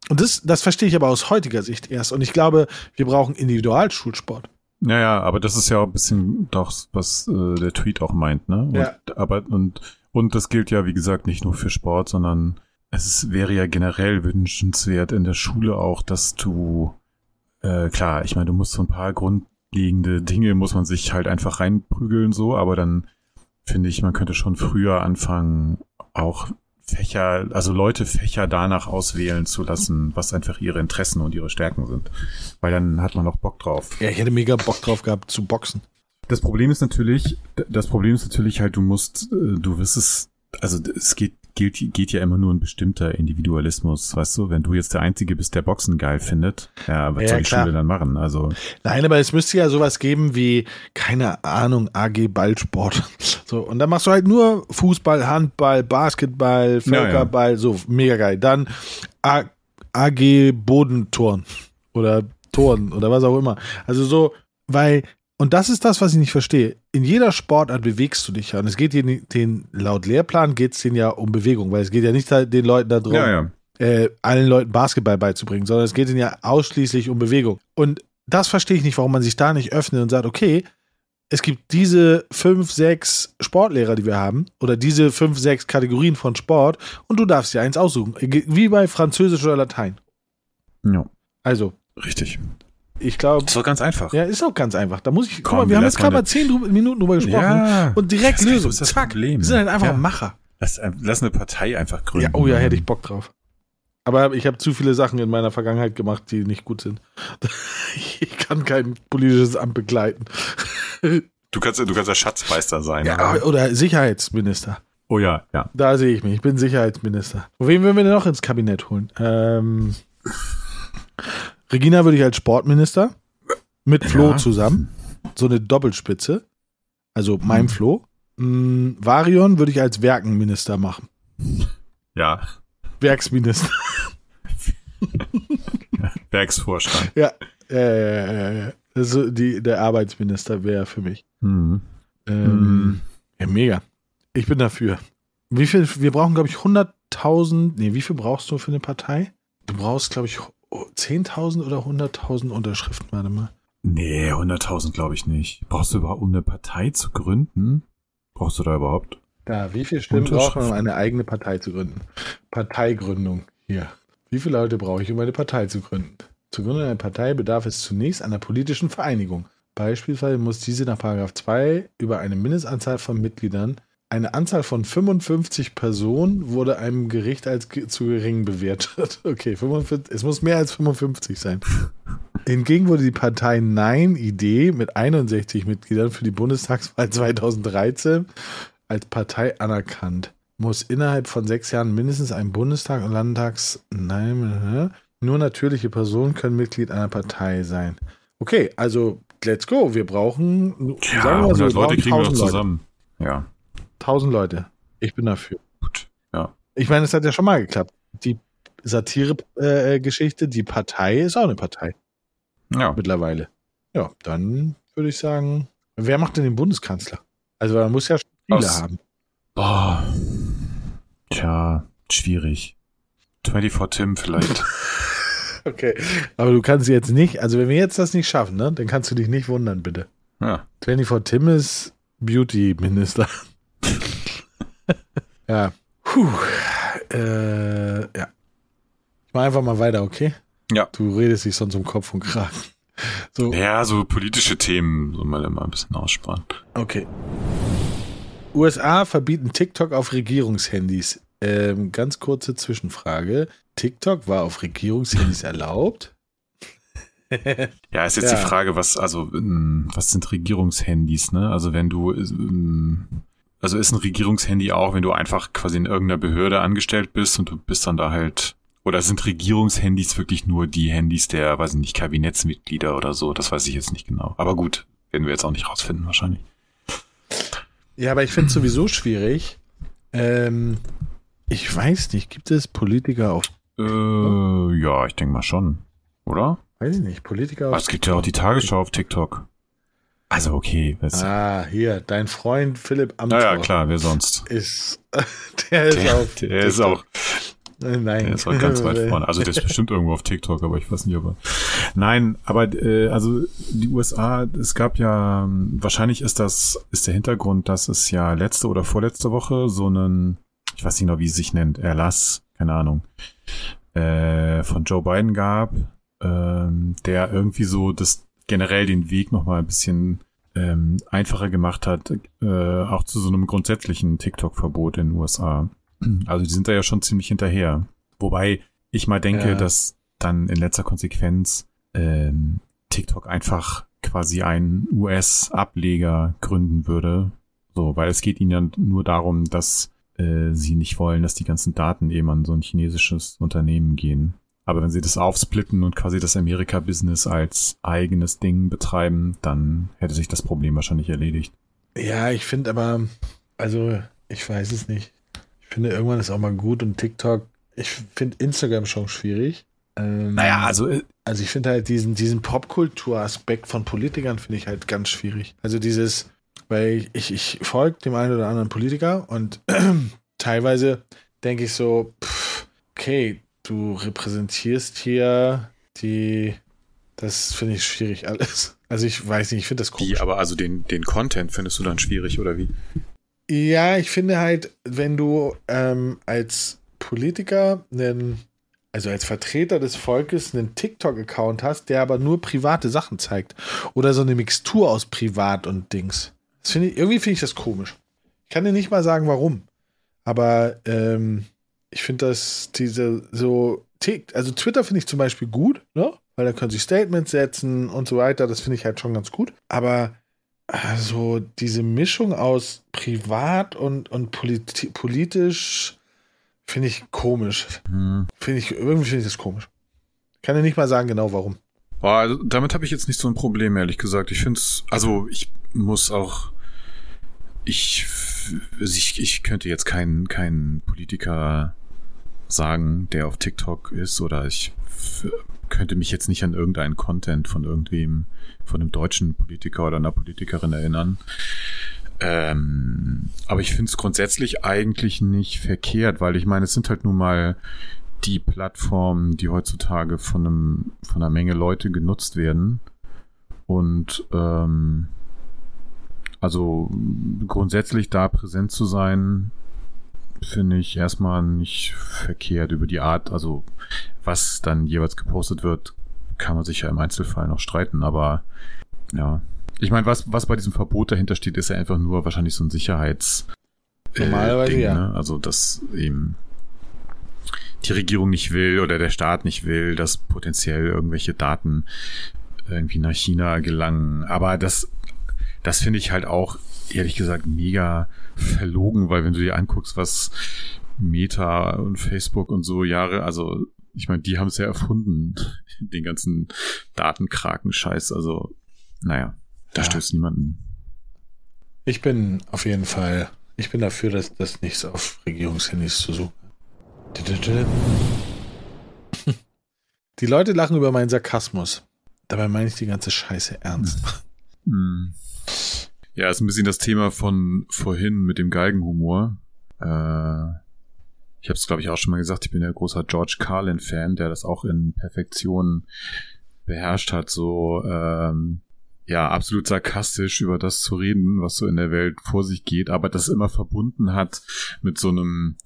und das, das verstehe ich aber aus heutiger Sicht erst. Und ich glaube, wir brauchen Individualschulsport. Ja, ja, aber das ist ja auch ein bisschen doch, was äh, der Tweet auch meint, ne? Und, ja. Aber, und, und das gilt ja, wie gesagt, nicht nur für Sport, sondern es wäre ja generell wünschenswert in der Schule auch, dass du, äh, klar, ich meine, du musst so ein paar grundlegende Dinge, muss man sich halt einfach reinprügeln, so, aber dann finde ich, man könnte schon früher anfangen, auch Fächer, also Leute Fächer danach auswählen zu lassen, was einfach ihre Interessen und ihre Stärken sind. Weil dann hat man auch Bock drauf. Ja, ich hätte mega Bock drauf gehabt zu boxen. Das Problem ist natürlich, das Problem ist natürlich halt, du musst, äh, du wirst es, also es geht gilt, geht ja immer nur ein bestimmter Individualismus, weißt du? Wenn du jetzt der Einzige bist, der Boxen geil findet, ja, was ja, soll die klar. Schule dann machen? Also. Nein, aber es müsste ja sowas geben wie, keine Ahnung, AG Ballsport. So, und dann machst du halt nur Fußball, Handball, Basketball, Völkerball, ja, so, mega geil. Dann A AG Bodenturn oder Toren oder was auch immer. Also so, weil und das ist das, was ich nicht verstehe. In jeder Sportart bewegst du dich ja. Und es geht den, den laut Lehrplan geht es denen ja um Bewegung, weil es geht ja nicht den Leuten darum, ja, ja. Äh, allen Leuten Basketball beizubringen, sondern es geht ihnen ja ausschließlich um Bewegung. Und das verstehe ich nicht, warum man sich da nicht öffnet und sagt, okay, es gibt diese fünf, sechs Sportlehrer, die wir haben, oder diese fünf, sechs Kategorien von Sport, und du darfst dir eins aussuchen. Wie bei Französisch oder Latein. Ja. Also. Richtig ich glaube. Ist doch ganz einfach. Ja, ist auch ganz einfach. Da muss ich, Komm, guck mal, wir haben jetzt gerade mal zehn Minuten drüber gesprochen ja, und direkt Lösung. Ist das Zack. Problem. Wir sind halt einfach ja. Macher. Lass, äh, lass eine Partei einfach gründen. Ja, oh ja, hätte ich Bock drauf. Aber ich habe zu viele Sachen in meiner Vergangenheit gemacht, die nicht gut sind. Ich kann kein politisches Amt begleiten. Du kannst, du kannst der Schatzmeister sein. Ja, oder? oder Sicherheitsminister. Oh ja, ja. Da sehe ich mich. Ich bin Sicherheitsminister. Wen würden wir denn noch ins Kabinett holen? Ähm, Regina würde ich als Sportminister mit Flo ja. zusammen. So eine Doppelspitze. Also mein hm. Flo. Mm, Varion würde ich als Werkenminister machen. Ja. Werksminister. Werksvorstand. Ja, äh, also die, der Arbeitsminister wäre für mich. Mhm. Ähm, mhm. Ja, mega. Ich bin dafür. Wie viel, wir brauchen, glaube ich, 100.000, nee, wie viel brauchst du für eine Partei? Du brauchst, glaube ich, 10.000 oder 100.000 Unterschriften, warte mal. Nee, 100.000 glaube ich nicht. Brauchst du überhaupt, um eine Partei zu gründen? Brauchst du da überhaupt? Da, wie viele Stimmen braucht man, um eine eigene Partei zu gründen? Parteigründung. Hier. Wie viele Leute brauche ich, um eine Partei zu gründen? Zur Gründung einer Partei bedarf es zunächst einer politischen Vereinigung. Beispielsweise muss diese nach 2 über eine Mindestanzahl von Mitgliedern eine Anzahl von 55 Personen wurde einem Gericht als zu gering bewertet. Okay, 55, es muss mehr als 55 sein. Hingegen wurde die Partei Nein-Idee mit 61 Mitgliedern für die Bundestagswahl 2013 als Partei anerkannt. Muss innerhalb von sechs Jahren mindestens ein Bundestag und Landtags. Nein, nur natürliche Personen können Mitglied einer Partei sein. Okay, also let's go. Wir brauchen, ja, sagen wir so, wir Leute kriegen wir zusammen. Leute. Ja. 1000 Leute. Ich bin dafür. Gut, ja. Ich meine, es hat ja schon mal geklappt. Die Satire-Geschichte, die Partei ist auch eine Partei. Ja. Mittlerweile. Ja, dann würde ich sagen, wer macht denn den Bundeskanzler? Also man muss ja Spiele Aus, haben. Boah. Tja, schwierig. 24 Tim vielleicht. okay. Aber du kannst jetzt nicht, also wenn wir jetzt das nicht schaffen, ne, dann kannst du dich nicht wundern, bitte. Ja. 24 Tim ist Beauty-Minister. Ja. Puh. Äh, ja. Ich mach einfach mal weiter, okay? Ja. Du redest dich sonst um Kopf und Kragen. So. Ja, so politische Themen soll man immer ein bisschen aussparen. Okay. USA verbieten TikTok auf Regierungshandys. Ähm, ganz kurze Zwischenfrage. TikTok war auf Regierungshandys erlaubt? ja, ist jetzt ja. die Frage, was, also, ähm, was sind Regierungshandys, ne? Also, wenn du, ähm, also ist ein Regierungshandy auch, wenn du einfach quasi in irgendeiner Behörde angestellt bist und du bist dann da halt oder sind Regierungshandys wirklich nur die Handys der, weiß ich nicht, Kabinettsmitglieder oder so? Das weiß ich jetzt nicht genau. Aber gut, werden wir jetzt auch nicht rausfinden wahrscheinlich. Ja, aber ich finde es sowieso schwierig. Ähm, ich weiß nicht, gibt es Politiker auf. Äh, ja, ich denke mal schon. Oder? Weiß ich nicht, Politiker auf. Es gibt ja auch die Tagesschau auf TikTok. Also okay. Ah, hier, dein Freund Philipp Amthor. Naja, klar, wer sonst? Ist, der ist der, auf. Der ist auch. Nein. Der ist auch ganz weit vorne. Also der ist bestimmt irgendwo auf TikTok, aber ich weiß nicht, aber. Nein, aber äh, also die USA, es gab ja, wahrscheinlich ist das, ist der Hintergrund, dass es ja letzte oder vorletzte Woche so einen, ich weiß nicht noch, wie es sich nennt, Erlass, keine Ahnung, äh, von Joe Biden gab, äh, der irgendwie so das generell den Weg nochmal ein bisschen ähm, einfacher gemacht hat, äh, auch zu so einem grundsätzlichen TikTok-Verbot in den USA. Also die sind da ja schon ziemlich hinterher. Wobei ich mal denke, ja. dass dann in letzter Konsequenz ähm, TikTok einfach quasi einen US-Ableger gründen würde. So, weil es geht ihnen ja nur darum, dass äh, sie nicht wollen, dass die ganzen Daten eben an so ein chinesisches Unternehmen gehen. Aber wenn sie das aufsplitten und quasi das Amerika-Business als eigenes Ding betreiben, dann hätte sich das Problem wahrscheinlich erledigt. Ja, ich finde aber, also ich weiß es nicht finde, irgendwann ist auch mal gut und TikTok, ich finde Instagram schon schwierig. Ähm, naja, also. Äh, also ich finde halt diesen, diesen Popkultur-Aspekt von Politikern finde ich halt ganz schwierig. Also dieses, weil ich, ich folge dem einen oder anderen Politiker und teilweise denke ich so, pff, okay, du repräsentierst hier die, das finde ich schwierig alles. Also ich weiß nicht, ich finde das komisch. Wie, aber also den, den Content findest du dann schwierig oder wie? Ja, ich finde halt, wenn du ähm, als Politiker einen, also als Vertreter des Volkes einen TikTok-Account hast, der aber nur private Sachen zeigt oder so eine Mixtur aus Privat und Dings. Das finde ich, irgendwie finde ich das komisch. Ich kann dir nicht mal sagen, warum. Aber ähm, ich finde das diese so, also Twitter finde ich zum Beispiel gut, ne? Weil da können sie Statements setzen und so weiter. Das finde ich halt schon ganz gut. Aber also diese Mischung aus privat und, und politi politisch finde ich komisch. Hm. Finde ich, irgendwie finde ich das komisch. Kann ja nicht mal sagen genau warum. Boah, also damit habe ich jetzt nicht so ein Problem, ehrlich gesagt. Ich finde es, also ich muss auch, ich, ich, ich könnte jetzt keinen keinen Politiker sagen, der auf TikTok ist oder ich könnte mich jetzt nicht an irgendeinen Content von irgendwem, von einem deutschen Politiker oder einer Politikerin erinnern. Ähm, aber ich finde es grundsätzlich eigentlich nicht verkehrt, weil ich meine, es sind halt nun mal die Plattformen, die heutzutage von einem, von einer Menge Leute genutzt werden. Und ähm, also grundsätzlich da präsent zu sein, finde ich erstmal nicht verkehrt über die Art, also was dann jeweils gepostet wird, kann man sich ja im Einzelfall noch streiten, aber ja. Ich meine, was, was bei diesem Verbot dahinter steht, ist ja einfach nur wahrscheinlich so ein Sicherheits- Normalerweise, Ding, ja. Ne? Also, dass eben die Regierung nicht will oder der Staat nicht will, dass potenziell irgendwelche Daten irgendwie nach China gelangen. Aber das, das finde ich halt auch, ehrlich gesagt, mega verlogen, weil wenn du dir anguckst, was Meta und Facebook und so Jahre, also ich meine, die haben es ja erfunden, den ganzen Datenkraken-Scheiß. Also, naja, da ja. stößt niemanden. Ich bin auf jeden Fall, ich bin dafür, dass das nichts auf Regierungshandys zu suchen. Die Leute lachen über meinen Sarkasmus. Dabei meine ich die ganze Scheiße ernst. Hm. Ja, ist ein bisschen das Thema von vorhin mit dem Geigenhumor. Äh, ich habe es, glaube ich, auch schon mal gesagt, ich bin ja großer George Carlin-Fan, der das auch in Perfektion beherrscht hat, so ähm, ja, absolut sarkastisch über das zu reden, was so in der Welt vor sich geht, aber das immer verbunden hat mit so einem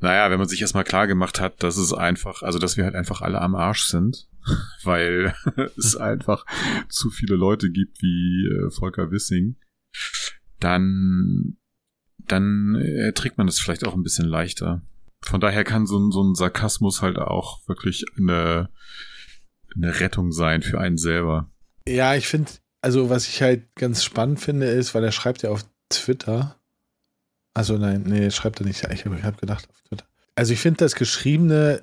naja, wenn man sich erstmal klar gemacht hat, dass es einfach, also dass wir halt einfach alle am Arsch sind, weil es einfach zu viele Leute gibt wie äh, Volker Wissing, dann, dann erträgt man das vielleicht auch ein bisschen leichter. Von daher kann so ein, so ein Sarkasmus halt auch wirklich eine, eine Rettung sein für einen selber. Ja, ich finde, also was ich halt ganz spannend finde, ist, weil er schreibt ja auf Twitter, also nein, nee, schreibt er nicht. Ich habe hab gedacht auf Twitter. Also ich finde das geschriebene,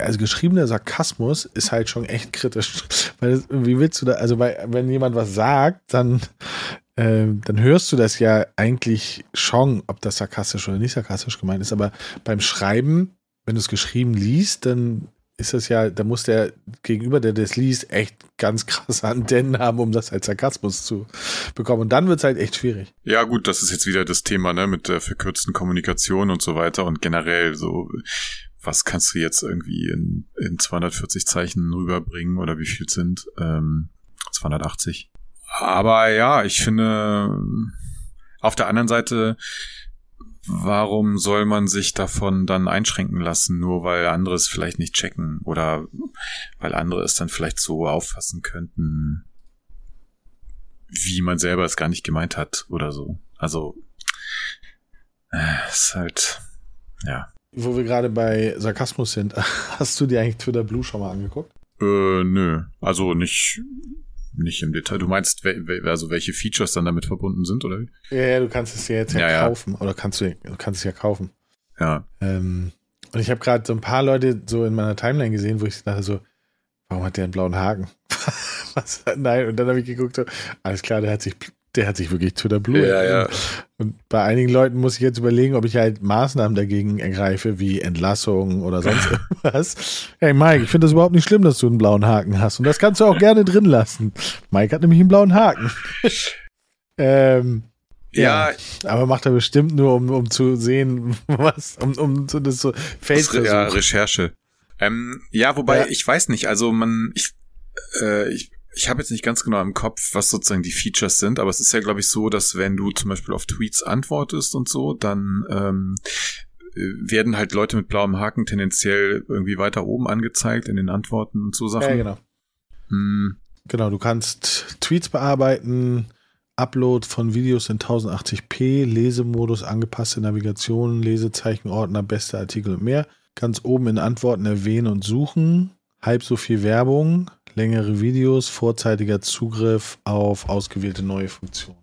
also geschriebener Sarkasmus ist halt schon echt kritisch. Weil wie willst du da, also bei, wenn jemand was sagt, dann, äh, dann hörst du das ja eigentlich schon, ob das sarkastisch oder nicht sarkastisch gemeint ist. Aber beim Schreiben, wenn du es geschrieben liest, dann ist das ja, da muss der Gegenüber, der das liest, echt ganz krasse Antennen haben, um das als Sarkasmus zu bekommen. Und dann wird es halt echt schwierig. Ja, gut, das ist jetzt wieder das Thema, ne, mit der verkürzten Kommunikation und so weiter und generell so, was kannst du jetzt irgendwie in, in 240 Zeichen rüberbringen oder wie viel sind? Ähm, 280. Aber ja, ich finde, auf der anderen Seite, warum soll man sich davon dann einschränken lassen, nur weil andere es vielleicht nicht checken oder weil andere es dann vielleicht so auffassen könnten, wie man selber es gar nicht gemeint hat oder so. Also, äh, ist halt, ja. Wo wir gerade bei Sarkasmus sind, hast du dir eigentlich Twitter Blue schon mal angeguckt? Äh, nö. Also nicht, nicht im Detail. Du meinst, also welche Features dann damit verbunden sind, oder? Ja, ja du kannst es ja jetzt ja, ja kaufen. Oder kannst du, du kannst es ja kaufen. Ja. Ähm, und ich habe gerade so ein paar Leute so in meiner Timeline gesehen, wo ich dachte so, warum hat der einen blauen Haken? Was? Nein, und dann habe ich geguckt, so, alles klar, der hat sich der hat sich wirklich Twitter Blue. Ja, ja. Und bei einigen Leuten muss ich jetzt überlegen, ob ich halt Maßnahmen dagegen ergreife, wie Entlassung oder sonst irgendwas. Hey Mike, ich finde das überhaupt nicht schlimm, dass du einen blauen Haken hast. Und das kannst du auch gerne drin lassen. Mike hat nämlich einen blauen Haken. ähm, ja, ja, aber macht er bestimmt nur, um, um zu sehen, was, um, um so das so Feld Ja, Recherche. Ähm, ja, wobei, ja. ich weiß nicht, also man, ich, äh, ich ich habe jetzt nicht ganz genau im Kopf, was sozusagen die Features sind, aber es ist ja, glaube ich, so, dass wenn du zum Beispiel auf Tweets antwortest und so, dann ähm, äh, werden halt Leute mit blauem Haken tendenziell irgendwie weiter oben angezeigt in den Antworten und so Sachen. Ja, genau. Hm. Genau, du kannst Tweets bearbeiten, Upload von Videos in 1080p, Lesemodus, angepasste Navigation, Lesezeichenordner, beste Artikel und mehr. Ganz oben in Antworten erwähnen und suchen. Halb so viel Werbung, längere Videos, vorzeitiger Zugriff auf ausgewählte neue Funktionen.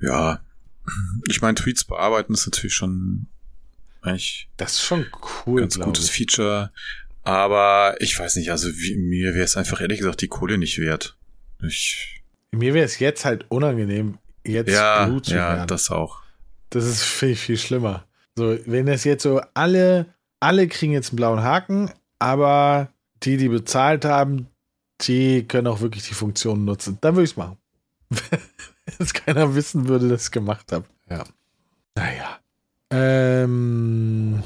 Ja, ich meine, Tweets bearbeiten ist natürlich schon eigentlich das ist schon cool, ganz gutes ich. Feature. Aber ich weiß nicht, also wie, mir wäre es einfach ehrlich gesagt die Kohle nicht wert. Ich, mir wäre es jetzt halt unangenehm, jetzt ja, Blue zu ja, werden. das auch. Das ist viel, viel schlimmer. So, wenn das jetzt so alle, alle kriegen jetzt einen blauen Haken, aber die, die bezahlt haben, die können auch wirklich die Funktionen nutzen. Dann würde ich es machen. Wenn es keiner wissen würde, dass ich es gemacht habe. Ja. Naja. Ähm.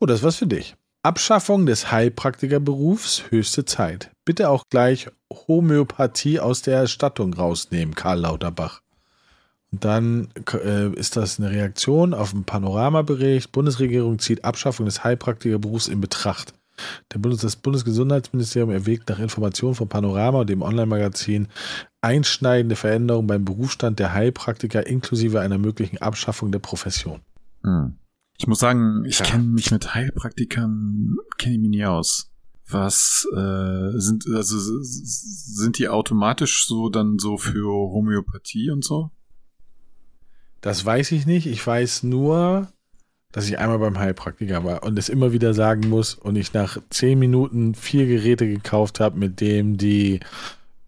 Oh, das was für dich. Abschaffung des Heilpraktikerberufs, höchste Zeit. Bitte auch gleich Homöopathie aus der Erstattung rausnehmen, Karl Lauterbach. Und dann äh, ist das eine Reaktion auf einen Panoramabericht. Bundesregierung zieht Abschaffung des Heilpraktikerberufs in Betracht. Der Bundes das Bundesgesundheitsministerium erwägt nach Informationen von Panorama und dem Online-Magazin einschneidende Veränderungen beim Berufsstand der Heilpraktiker inklusive einer möglichen Abschaffung der Profession. Hm. Ich muss sagen, ich ja. kenne mich mit Heilpraktikern, kenne ich mich nie aus. Was äh, sind also sind die automatisch so dann so für Homöopathie und so? Das weiß ich nicht. Ich weiß nur, dass ich einmal beim Heilpraktiker war und es immer wieder sagen muss und ich nach zehn Minuten vier Geräte gekauft habe, mit dem die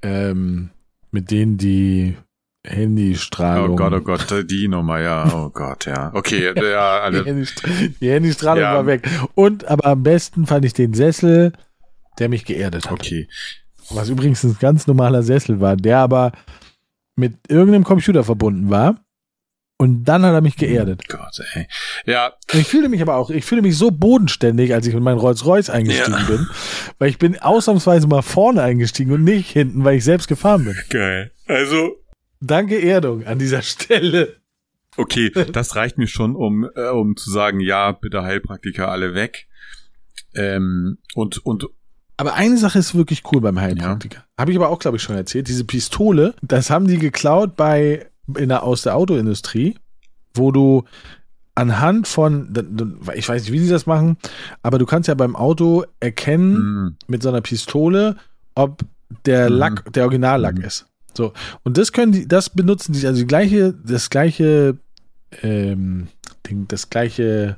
ähm, mit denen die Handystrahlung. Oh Gott, oh Gott, die Nummer, ja, oh Gott, ja. Okay, ja, alle. Die, Handystrahlung, die Handystrahlung ja. war weg. Und aber am besten fand ich den Sessel, der mich geerdet hat. Okay. Was übrigens ein ganz normaler Sessel war, der aber mit irgendeinem Computer verbunden war. Und dann hat er mich geerdet. Oh Gott, ey. Ja. Ich fühle mich aber auch, ich fühle mich so bodenständig, als ich mit meinem Rolls-Royce eingestiegen ja. bin, weil ich bin ausnahmsweise mal vorne eingestiegen und nicht hinten, weil ich selbst gefahren bin. Geil. Also. Danke Erdung an dieser Stelle. Okay, das reicht mir schon, um, äh, um zu sagen, ja, bitte Heilpraktiker alle weg. Ähm, und, und aber eine Sache ist wirklich cool beim Heilpraktiker. Ja. Habe ich aber auch, glaube ich, schon erzählt. Diese Pistole, das haben die geklaut bei der, aus der Autoindustrie, wo du anhand von, ich weiß nicht, wie die das machen, aber du kannst ja beim Auto erkennen mhm. mit so einer Pistole, ob der mhm. Lack, der Originallack mhm. ist. So. Und das können die, das benutzen die, also die gleiche, das gleiche, ähm, das gleiche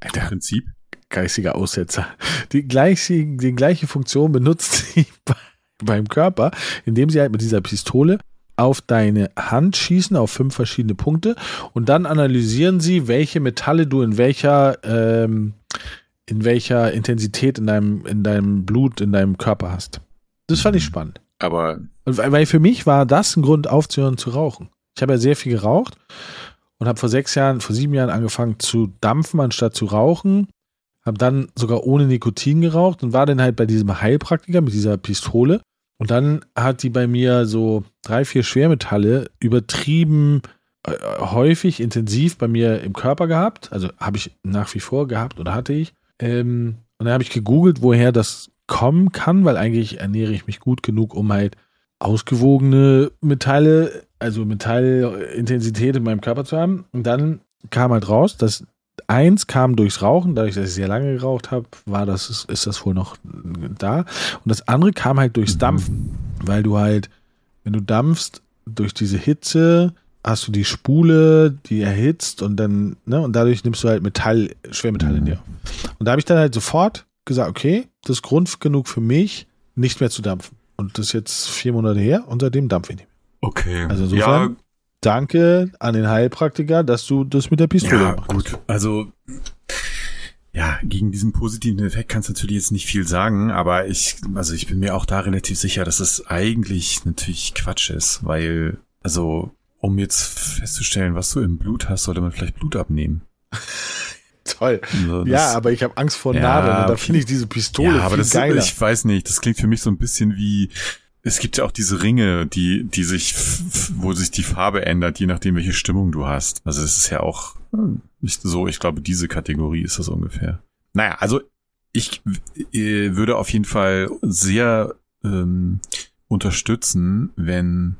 Alter, Prinzip geistiger Aussetzer. Die gleiche, die gleiche Funktion benutzt sie bei, beim Körper, indem sie halt mit dieser Pistole auf deine Hand schießen, auf fünf verschiedene Punkte und dann analysieren sie, welche Metalle du in welcher, ähm, in welcher Intensität in deinem, in deinem Blut, in deinem Körper hast. Das fand ich spannend. Aber. weil für mich war das ein Grund aufzuhören zu rauchen. Ich habe ja sehr viel geraucht und habe vor sechs Jahren, vor sieben Jahren angefangen zu dampfen, anstatt zu rauchen habe dann sogar ohne Nikotin geraucht und war dann halt bei diesem Heilpraktiker mit dieser Pistole. Und dann hat die bei mir so drei, vier Schwermetalle übertrieben äh, häufig, intensiv bei mir im Körper gehabt. Also habe ich nach wie vor gehabt oder hatte ich. Ähm, und dann habe ich gegoogelt, woher das kommen kann, weil eigentlich ernähre ich mich gut genug, um halt ausgewogene Metalle, also Metallintensität in meinem Körper zu haben. Und dann kam halt raus, dass eins kam durchs Rauchen, dadurch, dass ich sehr lange geraucht habe, war das, ist, ist das wohl noch da. Und das andere kam halt durchs Dampfen, weil du halt, wenn du dampfst, durch diese Hitze hast du die Spule, die erhitzt und dann, ne, und dadurch nimmst du halt Metall, Schwermetall in dir. Und da habe ich dann halt sofort gesagt, okay, das ist Grund genug für mich, nicht mehr zu dampfen. Und das ist jetzt vier Monate her und seitdem dampfe ich nicht mehr. Okay. Also insofern, ja, danke an den Heilpraktiker, dass du das mit der Pistole ja, gut. Also ja, gegen diesen positiven Effekt kannst du natürlich jetzt nicht viel sagen, aber ich, also ich bin mir auch da relativ sicher, dass es eigentlich natürlich Quatsch ist, weil, also, um jetzt festzustellen, was du im Blut hast, sollte man vielleicht Blut abnehmen. Toll. Also ja, aber ich habe Angst vor Nadeln und da finde ich diese Pistole ja, aber das, geiler. Ich weiß nicht, das klingt für mich so ein bisschen wie, es gibt ja auch diese Ringe, die, die sich, wo sich die Farbe ändert, je nachdem, welche Stimmung du hast. Also es ist ja auch nicht so, ich glaube, diese Kategorie ist das ungefähr. Naja, also ich äh, würde auf jeden Fall sehr ähm, unterstützen, wenn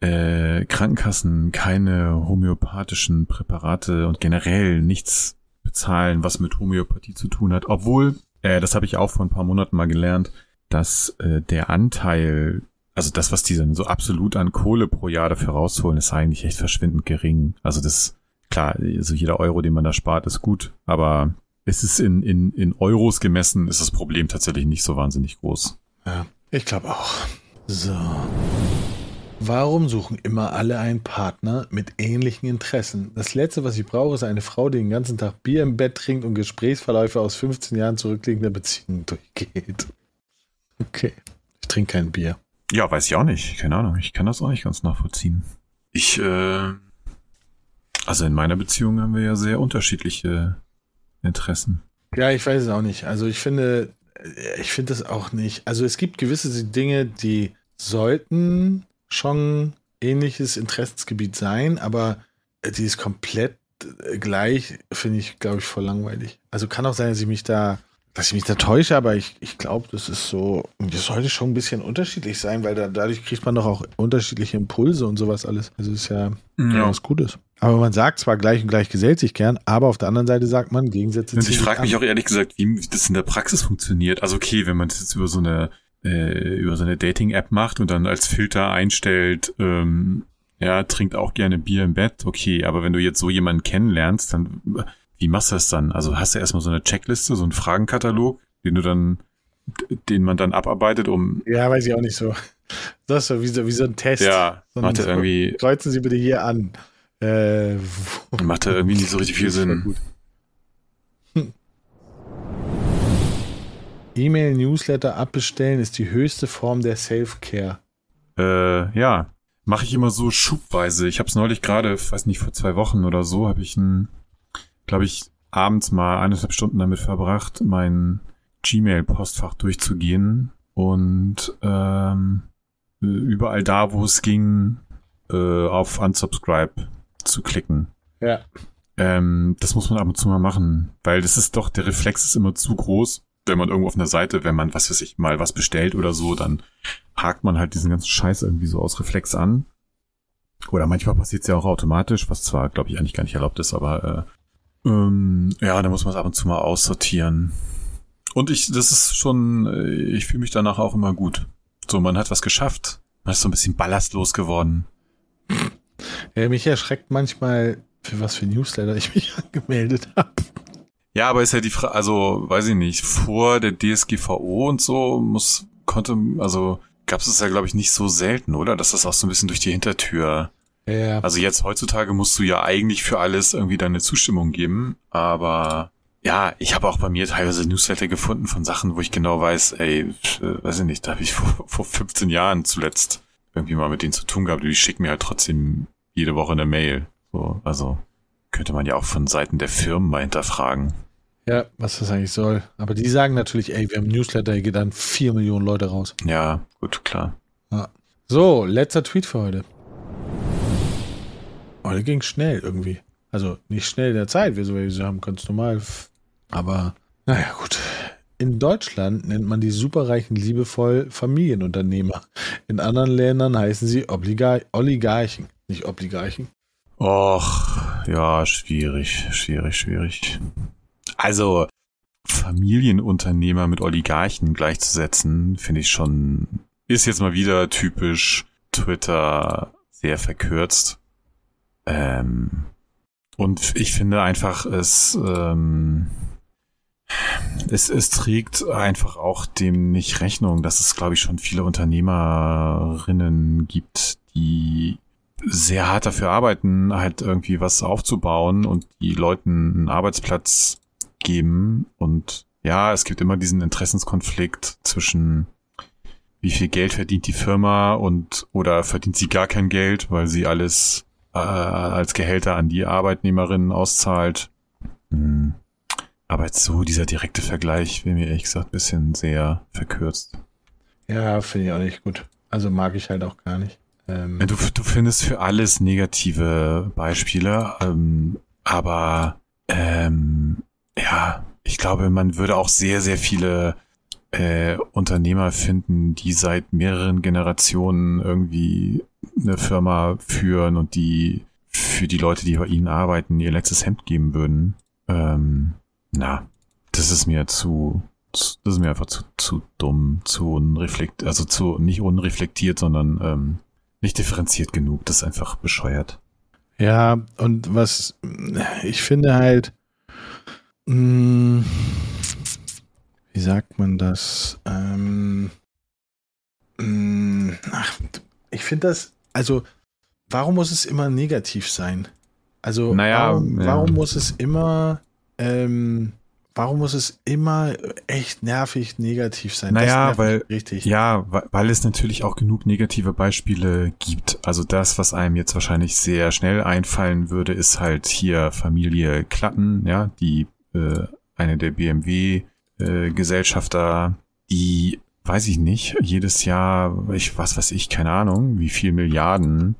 äh, Krankenkassen keine homöopathischen Präparate und generell nichts bezahlen, was mit Homöopathie zu tun hat. Obwohl, äh, das habe ich auch vor ein paar Monaten mal gelernt, dass äh, der Anteil, also das, was die dann so absolut an Kohle pro Jahr dafür rausholen, ist eigentlich echt verschwindend gering. Also das, klar, also jeder Euro, den man da spart, ist gut, aber es ist in, in, in Euros gemessen, ist das Problem tatsächlich nicht so wahnsinnig groß. Ja, ich glaube auch. So. Warum suchen immer alle einen Partner mit ähnlichen Interessen? Das Letzte, was ich brauche, ist eine Frau, die den ganzen Tag Bier im Bett trinkt und Gesprächsverläufe aus 15 Jahren zurückliegender Beziehungen durchgeht. Okay. Ich trinke kein Bier. Ja, weiß ich auch nicht. Keine Ahnung. Ich kann das auch nicht ganz nachvollziehen. Ich, äh, also in meiner Beziehung haben wir ja sehr unterschiedliche Interessen. Ja, ich weiß es auch nicht. Also ich finde, ich finde das auch nicht. Also es gibt gewisse Dinge, die sollten schon ähnliches Interessensgebiet sein, aber die ist komplett gleich, finde ich, glaube ich, voll langweilig. Also kann auch sein, dass ich mich da dass ich mich da täusche, aber ich, ich glaube, das ist so, das sollte schon ein bisschen unterschiedlich sein, weil da, dadurch kriegt man doch auch unterschiedliche Impulse und sowas alles. Also ist ja, ja. was Gutes. Aber man sagt zwar gleich und gleich gesellt sich gern, aber auf der anderen Seite sagt man Gegensätze. Und ich frage mich auch ehrlich gesagt, wie das in der Praxis funktioniert. Also okay, wenn man das jetzt über so eine äh, über so eine Dating-App macht und dann als Filter einstellt, ähm, ja, trinkt auch gerne Bier im Bett, okay, aber wenn du jetzt so jemanden kennenlernst, dann wie machst du das dann? Also hast du erstmal so eine Checkliste, so einen Fragenkatalog, den du dann, den man dann abarbeitet, um. Ja, weiß ich auch nicht so. Das ist so wie so, wie so ein Test. Ja, so macht er irgendwie. Kreuzen Sie bitte hier an. Äh, macht er irgendwie nicht so richtig viel Sinn. Hm. E-Mail-Newsletter abbestellen ist die höchste Form der Self-Care. Äh, ja. Mache ich immer so schubweise. Ich habe es neulich gerade, weiß nicht, vor zwei Wochen oder so, habe ich ein glaube ich, abends mal eineinhalb Stunden damit verbracht, mein Gmail-Postfach durchzugehen und ähm, überall da, wo es ging, äh, auf Unsubscribe zu klicken. Ja. Ähm, das muss man ab und zu mal machen, weil das ist doch, der Reflex ist immer zu groß, wenn man irgendwo auf einer Seite, wenn man, was weiß ich, mal was bestellt oder so, dann hakt man halt diesen ganzen Scheiß irgendwie so aus Reflex an. Oder manchmal passiert es ja auch automatisch, was zwar, glaube ich, eigentlich gar nicht erlaubt ist, aber äh, ähm, ja, da muss man es ab und zu mal aussortieren. Und ich, das ist schon, äh, ich fühle mich danach auch immer gut. So, man hat was geschafft. Man ist so ein bisschen ballastlos geworden. Ja, mich erschreckt manchmal, für was für Newsletter ich mich angemeldet habe. Ja, aber ist ja die Frage, also, weiß ich nicht, vor der DSGVO und so muss, konnte, also, gab es ja, glaube ich, nicht so selten, oder? Dass das auch so ein bisschen durch die Hintertür ja. Also jetzt heutzutage musst du ja eigentlich für alles irgendwie deine Zustimmung geben, aber ja, ich habe auch bei mir teilweise Newsletter gefunden von Sachen, wo ich genau weiß, ey, äh, weiß ich nicht, da habe ich vor, vor 15 Jahren zuletzt irgendwie mal mit denen zu tun gehabt. Die schicken mir halt trotzdem jede Woche eine Mail. So, also könnte man ja auch von Seiten der Firmen mal hinterfragen. Ja, was das eigentlich soll. Aber die sagen natürlich, ey, wir haben Newsletter, hier geht dann vier Millionen Leute raus. Ja, gut, klar. Ja. So, letzter Tweet für heute. Heute ging schnell irgendwie. Also nicht schnell in der Zeit, wir, wir haben ganz normal. Aber naja, gut. In Deutschland nennt man die Superreichen liebevoll Familienunternehmer. In anderen Ländern heißen sie Obliga Oligarchen, nicht Obligarchen. Och, ja, schwierig, schwierig, schwierig. Also, Familienunternehmer mit Oligarchen gleichzusetzen, finde ich schon, ist jetzt mal wieder typisch Twitter sehr verkürzt. Ähm, und ich finde einfach, es, ähm, es, es trägt einfach auch dem nicht Rechnung, dass es, glaube ich, schon viele Unternehmerinnen gibt, die sehr hart dafür arbeiten, halt irgendwie was aufzubauen und die Leuten einen Arbeitsplatz geben. Und ja, es gibt immer diesen Interessenskonflikt zwischen wie viel Geld verdient die Firma und oder verdient sie gar kein Geld, weil sie alles äh, als Gehälter an die Arbeitnehmerinnen auszahlt. Hm. Aber jetzt so dieser direkte Vergleich wäre mir ehrlich gesagt ein bisschen sehr verkürzt. Ja, finde ich auch nicht gut. Also mag ich halt auch gar nicht. Ähm du, du findest für alles negative Beispiele, ähm, aber ähm, ja, ich glaube, man würde auch sehr, sehr viele äh, Unternehmer finden, die seit mehreren Generationen irgendwie eine Firma führen und die für die Leute, die bei ihnen arbeiten, ihr letztes Hemd geben würden. Ähm, na, das ist mir zu, das ist mir einfach zu, zu dumm, zu unreflektiert, also zu nicht unreflektiert, sondern ähm, nicht differenziert genug. Das ist einfach bescheuert. Ja, und was ich finde halt, mh, mm, wie sagt man das? Ähm, mm, ach, ich finde das, also, warum muss es immer negativ sein? Also, naja, warum, ja. warum muss es immer, ähm, warum muss es immer echt nervig negativ sein? Naja, weil, richtig. ja, weil es natürlich auch genug negative Beispiele gibt. Also das, was einem jetzt wahrscheinlich sehr schnell einfallen würde, ist halt hier Familie Klatten, ja, die, äh, eine der BMW äh, Gesellschafter, die weiß ich nicht, jedes Jahr, ich, was weiß ich, keine Ahnung, wie viel Milliarden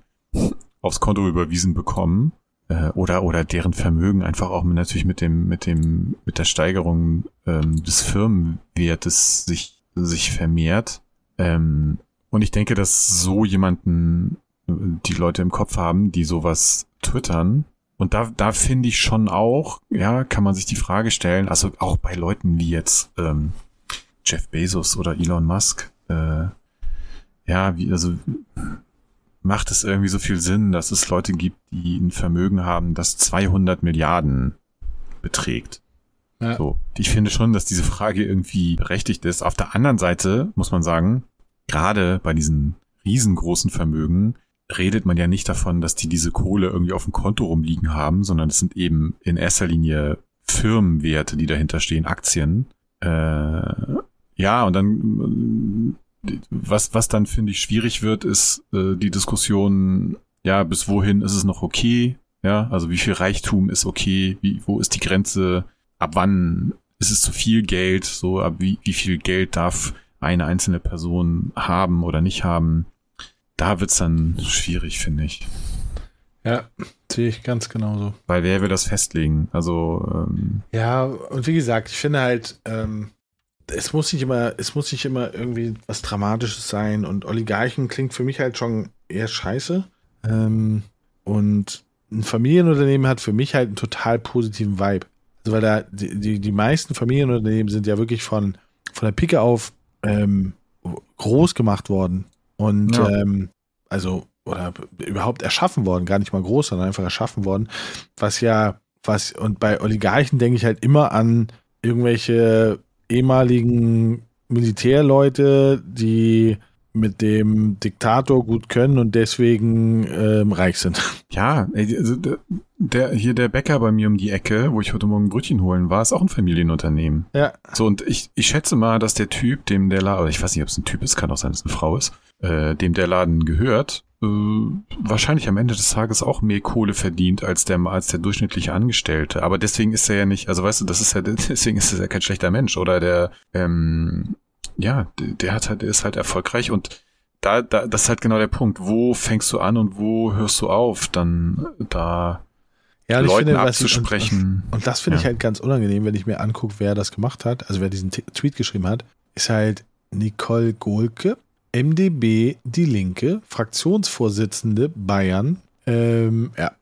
aufs Konto überwiesen bekommen. äh, oder oder deren Vermögen einfach auch natürlich mit dem mit dem mit der Steigerung ähm, des Firmenwertes sich sich vermehrt. Ähm, und ich denke, dass so jemanden äh, die Leute im Kopf haben, die sowas twittern. Und da, da finde ich schon auch, ja, kann man sich die Frage stellen, also auch bei Leuten wie jetzt ähm, Jeff Bezos oder Elon Musk, äh, ja, wie, also macht es irgendwie so viel Sinn, dass es Leute gibt, die ein Vermögen haben, das 200 Milliarden beträgt. Ja. So, ich finde schon, dass diese Frage irgendwie berechtigt ist. Auf der anderen Seite muss man sagen, gerade bei diesen riesengroßen Vermögen redet man ja nicht davon, dass die diese Kohle irgendwie auf dem Konto rumliegen haben, sondern es sind eben in erster Linie Firmenwerte, die dahinter stehen, Aktien. Äh, ja, und dann was, was dann, finde ich, schwierig wird, ist äh, die Diskussion, ja, bis wohin ist es noch okay? Ja, also wie viel Reichtum ist okay? Wie, wo ist die Grenze? Ab wann ist es zu viel Geld? So, ab wie, wie viel Geld darf eine einzelne Person haben oder nicht haben? Da wird's dann schwierig, finde ich. Ja, sehe ich ganz genauso. Weil wer will das festlegen? Also ähm, ja, und wie gesagt, ich finde halt, ähm, es muss nicht immer, es muss nicht immer irgendwie was Dramatisches sein und Oligarchen klingt für mich halt schon eher scheiße. Ähm, und ein Familienunternehmen hat für mich halt einen total positiven Vibe. Also weil da die, die, die meisten Familienunternehmen sind ja wirklich von, von der Pike auf ähm, groß gemacht worden. Und ja. ähm, also, oder überhaupt erschaffen worden, gar nicht mal groß, sondern einfach erschaffen worden. Was ja, was, und bei Oligarchen denke ich halt immer an irgendwelche ehemaligen Militärleute, die mit dem Diktator gut können und deswegen ähm, reich sind. Ja, also der, hier der Bäcker bei mir um die Ecke, wo ich heute Morgen Brötchen holen war, ist auch ein Familienunternehmen. Ja. So, und ich, ich schätze mal, dass der Typ, dem der Laden, ich weiß nicht, ob es ein Typ ist, kann auch sein, dass es eine Frau ist, äh, dem der Laden gehört, äh, wahrscheinlich am Ende des Tages auch mehr Kohle verdient als der, als der durchschnittliche Angestellte. Aber deswegen ist er ja nicht, also weißt du, das ist ja, deswegen ist er ja kein schlechter Mensch. Oder der, ähm, ja, der, hat halt, der ist halt erfolgreich und da, da, das ist halt genau der Punkt. Wo fängst du an und wo hörst du auf? Dann da ja, Leuten finde, abzusprechen. Ich, und, und, das finde ja. ich halt ganz unangenehm, wenn ich mir angucke, wer das gemacht hat. Also wer diesen T Tweet geschrieben hat, ist halt Nicole Gohlke. MDB Die Linke, Fraktionsvorsitzende Bayern. Ähm, ja,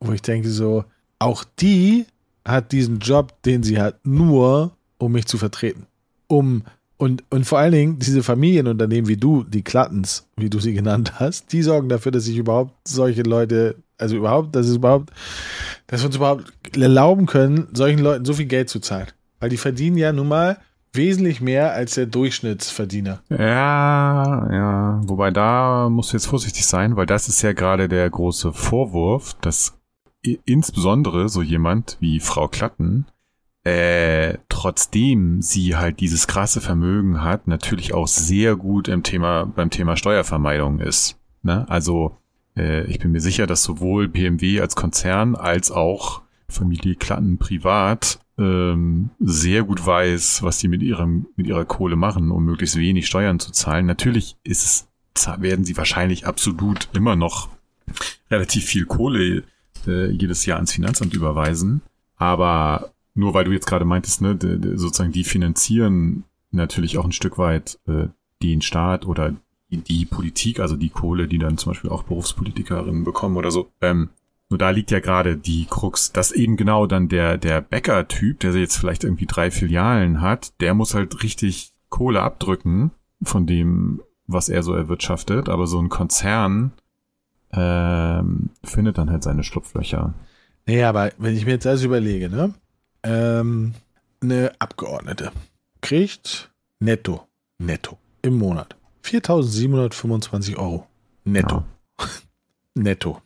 wo ich denke so, auch die hat diesen Job, den sie hat, nur um mich zu vertreten. Um und, und vor allen Dingen diese Familienunternehmen wie du, die Klattens, wie du sie genannt hast, die sorgen dafür, dass sich überhaupt solche Leute, also überhaupt, dass es überhaupt, dass wir uns überhaupt erlauben können, solchen Leuten so viel Geld zu zahlen. Weil die verdienen ja nun mal wesentlich mehr als der Durchschnittsverdiener. Ja, ja. Wobei da musst du jetzt vorsichtig sein, weil das ist ja gerade der große Vorwurf, dass insbesondere so jemand wie Frau Klatten, äh, trotzdem sie halt dieses krasse Vermögen hat, natürlich auch sehr gut im Thema, beim Thema Steuervermeidung ist. Ne? Also äh, ich bin mir sicher, dass sowohl BMW als Konzern als auch Familie Klatten privat ähm, sehr gut weiß, was die mit ihrem mit ihrer Kohle machen, um möglichst wenig Steuern zu zahlen. Natürlich ist es, werden sie wahrscheinlich absolut immer noch relativ viel Kohle äh, jedes Jahr ans Finanzamt überweisen. Aber nur weil du jetzt gerade meintest, ne, sozusagen die finanzieren natürlich auch ein Stück weit äh, den Staat oder die, die Politik, also die Kohle, die dann zum Beispiel auch Berufspolitikerinnen bekommen oder so. Ähm, nur da liegt ja gerade die Krux, dass eben genau dann der, der Bäcker-Typ, der jetzt vielleicht irgendwie drei Filialen hat, der muss halt richtig Kohle abdrücken von dem, was er so erwirtschaftet. Aber so ein Konzern ähm, findet dann halt seine Schlupflöcher. Nee, aber wenn ich mir jetzt also überlege, ne? Ähm, eine Abgeordnete kriegt netto, netto im Monat 4.725 Euro. Netto. Ja. netto.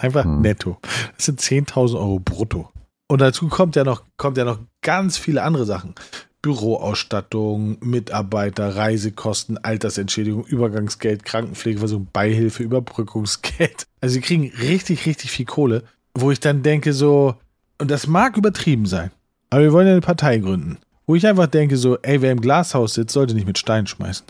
Einfach hm. netto. Das sind 10.000 Euro brutto. Und dazu kommt ja noch, kommt ja noch ganz viele andere Sachen. Büroausstattung, Mitarbeiter, Reisekosten, Altersentschädigung, Übergangsgeld, Krankenpflegeversorgung, Beihilfe, Überbrückungsgeld. Also sie kriegen richtig, richtig viel Kohle, wo ich dann denke so, und das mag übertrieben sein, aber wir wollen ja eine Partei gründen, wo ich einfach denke so, ey, wer im Glashaus sitzt, sollte nicht mit Stein schmeißen.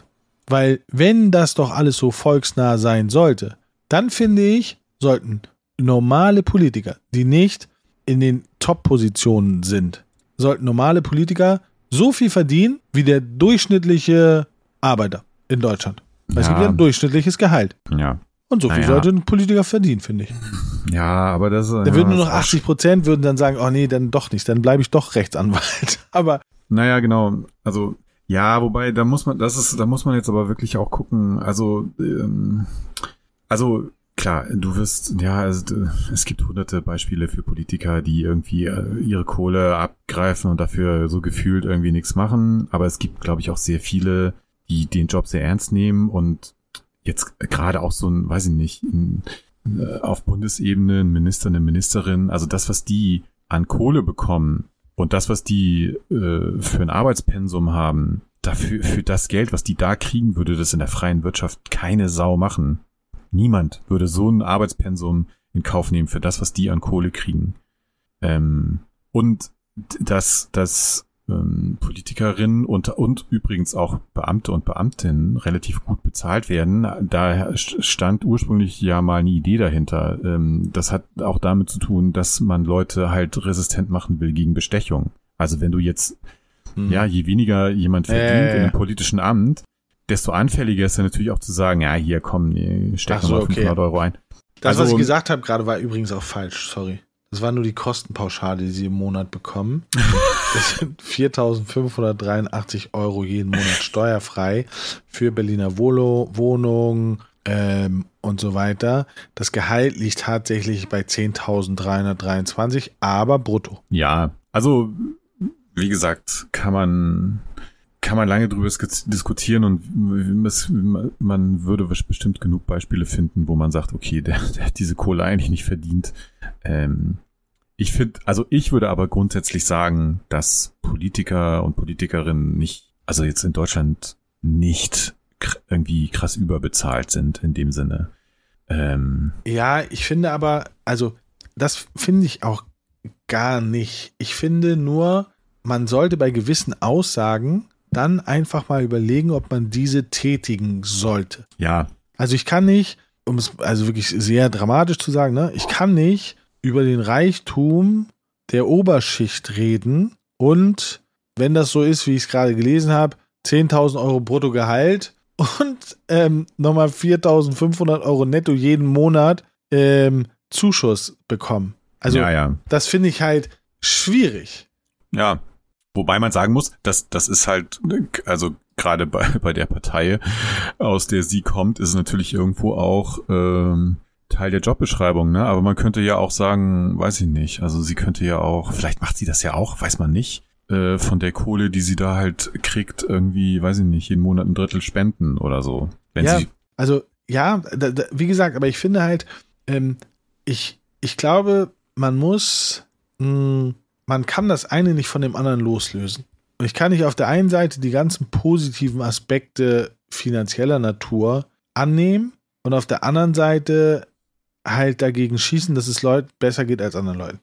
Weil wenn das doch alles so volksnah sein sollte, dann finde ich, sollten normale Politiker, die nicht in den Top-Positionen sind, sollten normale Politiker so viel verdienen wie der durchschnittliche Arbeiter in Deutschland. Weil Es gibt ja ein durchschnittliches Gehalt. Ja. Und so viel Naja. sollte ein Politiker verdienen, finde ich. Ja, aber das Da ja, würden nur noch das- 80 Prozent würden dann sagen, oh nee, dann doch nicht, dann bleibe ich doch Rechtsanwalt. Aber Naja, genau. Also, ja, wobei, da muss man, das ist, da muss man jetzt aber wirklich auch gucken. Also, ähm, also, klar, du wirst, ja, also, es gibt hunderte Beispiele für Politiker, die irgendwie äh, ihre Kohle abgreifen und dafür so gefühlt irgendwie nichts machen. Aber es gibt, glaube ich, auch sehr viele, die den Job sehr ernst nehmen und jetzt gerade auch so ein, weiß ich nicht, ein, äh, auf Bundesebene ein Minister, eine Ministerin, also das, was die an Kohle bekommen und das, was die äh, für ein Arbeitspensum haben, dafür, für das Geld, was die da kriegen, würde das in der freien Wirtschaft keine Sau machen. Niemand würde so ein Arbeitspensum in Kauf nehmen für das, was die an Kohle kriegen. Ähm, und dass, dass ähm, Politikerinnen und, und übrigens auch Beamte und Beamtinnen relativ gut bezahlt werden. Da stand ursprünglich ja mal eine Idee dahinter. Ähm, das hat auch damit zu tun, dass man Leute halt resistent machen will gegen Bestechung. Also wenn du jetzt, ja, je weniger jemand Hm. Verdient ja. in einem politischen Amt, desto anfälliger ist er natürlich auch zu sagen, ja, hier komm, nee, steck so, mal okay. 500 Euro ein. das, Also- was ich gesagt habe gerade, war übrigens auch falsch, sorry. Das war nur die Kostenpauschale, die sie im Monat bekommen. Das sind 4.583 Euro jeden Monat steuerfrei für Berliner Wohlo, Wohnung ähm, und so weiter. Das Gehalt liegt tatsächlich bei 10.323, aber brutto. Ja, also wie gesagt, kann man kann man lange drüber dis- diskutieren und es, man würde bestimmt genug Beispiele finden, wo man sagt, okay, der, der hat diese Kohle eigentlich nicht verdient. Ähm, ich finde, also ich würde aber grundsätzlich sagen, dass Politiker und Politikerinnen nicht, also jetzt in Deutschland nicht irgendwie krass überbezahlt sind in dem Sinne. Ähm, Ja, ich finde aber, also das finde ich auch gar nicht. Ich finde nur, man sollte bei gewissen Aussagen dann einfach mal überlegen, ob man diese tätigen sollte. ja, Also ich kann nicht, um es also wirklich sehr dramatisch zu sagen, ne, ich kann nicht über den Reichtum der Oberschicht reden und wenn das so ist, wie ich es gerade gelesen habe, 10.000 Euro Bruttogehalt und ähm, nochmal 4.500 Euro netto jeden Monat ähm, Zuschuss bekommen. Also ja, ja. das finde ich halt schwierig. Ja, wobei man sagen muss, dass das ist halt, also gerade bei, bei der Partei, aus der sie kommt, ist natürlich irgendwo auch ähm, Teil der Jobbeschreibung, ne? Aber man könnte ja auch sagen, weiß ich nicht, also sie könnte ja auch, vielleicht macht sie das ja auch, weiß man nicht, äh, von der Kohle, die sie da halt kriegt, irgendwie, weiß ich nicht, jeden Monat ein Drittel spenden oder so. Wenn Ja. sie, Also ja, da, da, wie gesagt, aber ich finde halt, ähm, ich, ich glaube, man muss, mh, man kann das eine nicht von dem anderen loslösen. Und ich kann nicht auf der einen Seite die ganzen positiven Aspekte finanzieller Natur annehmen und auf der anderen Seite halt dagegen schießen, dass es Leuten besser geht als anderen Leuten.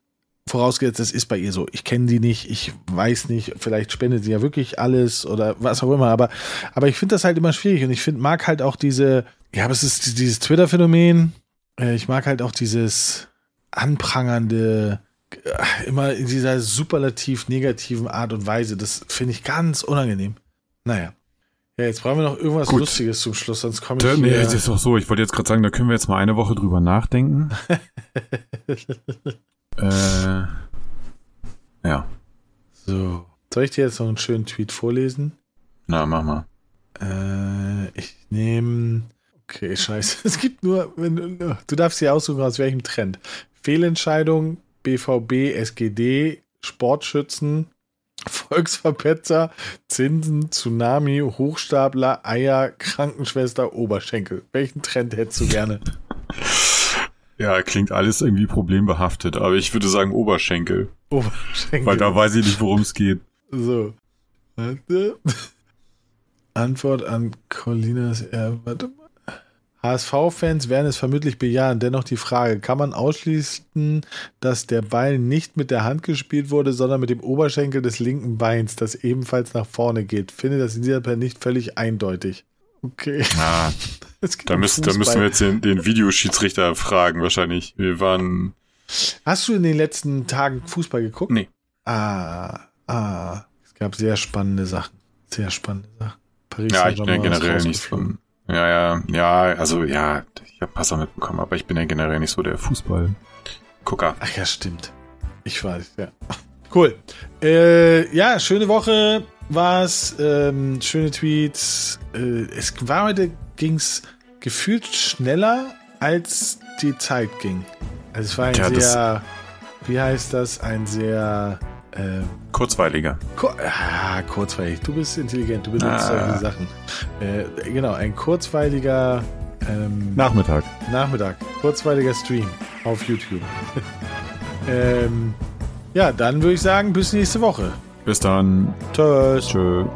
Vorausgesetzt, das ist bei ihr so. Ich kenne sie nicht, ich weiß nicht, vielleicht spendet sie ja wirklich alles oder was auch immer, aber, aber ich finde das halt immer schwierig und ich finde, mag halt auch diese, ja, aber es ist dieses Twitter-Phänomen, äh, ich mag halt auch dieses anprangernde, immer in dieser superlativ negativen Art und Weise, das finde ich ganz unangenehm. Naja. Ja, jetzt brauchen wir noch irgendwas Gut. Lustiges zum Schluss, sonst komme ich nee, hier. ist doch so, ich wollte jetzt gerade sagen, da können wir jetzt mal eine Woche drüber nachdenken. äh, ja, So. Soll ich dir jetzt noch einen schönen Tweet vorlesen? na, mach mal. Äh, ich nehme. Okay, scheiße. Es gibt nur. Wenn, du du darfst dir aussuchen, aus welchem Trend. Fehlentscheidung, BVB, SGD, Sportschützen, Volksverpetzer, Zinsen, Tsunami, Hochstapler, Eier, Krankenschwester, Oberschenkel. Welchen Trend hättest du gerne? Ja, klingt alles irgendwie problembehaftet, aber ich würde sagen Oberschenkel, Oberschenkel. weil da weiß ich nicht, worum es geht. So. Warte. Antwort an Colinas R. Warte mal. HSV-Fans werden es vermutlich bejahen. Dennoch die Frage: Kann man ausschließen, dass der Ball nicht mit der Hand gespielt wurde, sondern mit dem Oberschenkel des linken Beins, das ebenfalls nach vorne geht? Finde das in dieser Fall nicht völlig eindeutig. Okay. Ja, Da, müssen, da müssen wir jetzt den, den Videoschiedsrichter fragen, wahrscheinlich. Wir waren. Hast du in den letzten Tagen Fußball geguckt? Nee. Ah, ah. Es gab sehr spannende Sachen. Sehr spannende Sachen. Paris ja, ich bin generell nicht so. Ja, ja, ja, also ja, ich habe Passer mitbekommen, aber ich bin ja generell nicht so der Fußball-Gucker. Ach ja, stimmt. Ich weiß, ja. Cool. Äh, ja, schöne Woche war's. Ähm, schöne Tweets. Äh, es war heute, ging's gefühlt schneller, als die Zeit ging. Also es war ein ja, sehr, wie heißt das, ein sehr äh, kurzweiliger. Kur ah, kurzweilig. Du bist intelligent, du benutzt ah. solche Sachen. Äh, genau, ein kurzweiliger ähm, Nachmittag. Nachmittag. Kurzweiliger Stream auf YouTube. ähm, ja, dann würde ich sagen, bis nächste Woche. Bis dann. Tschüss. Tschüss.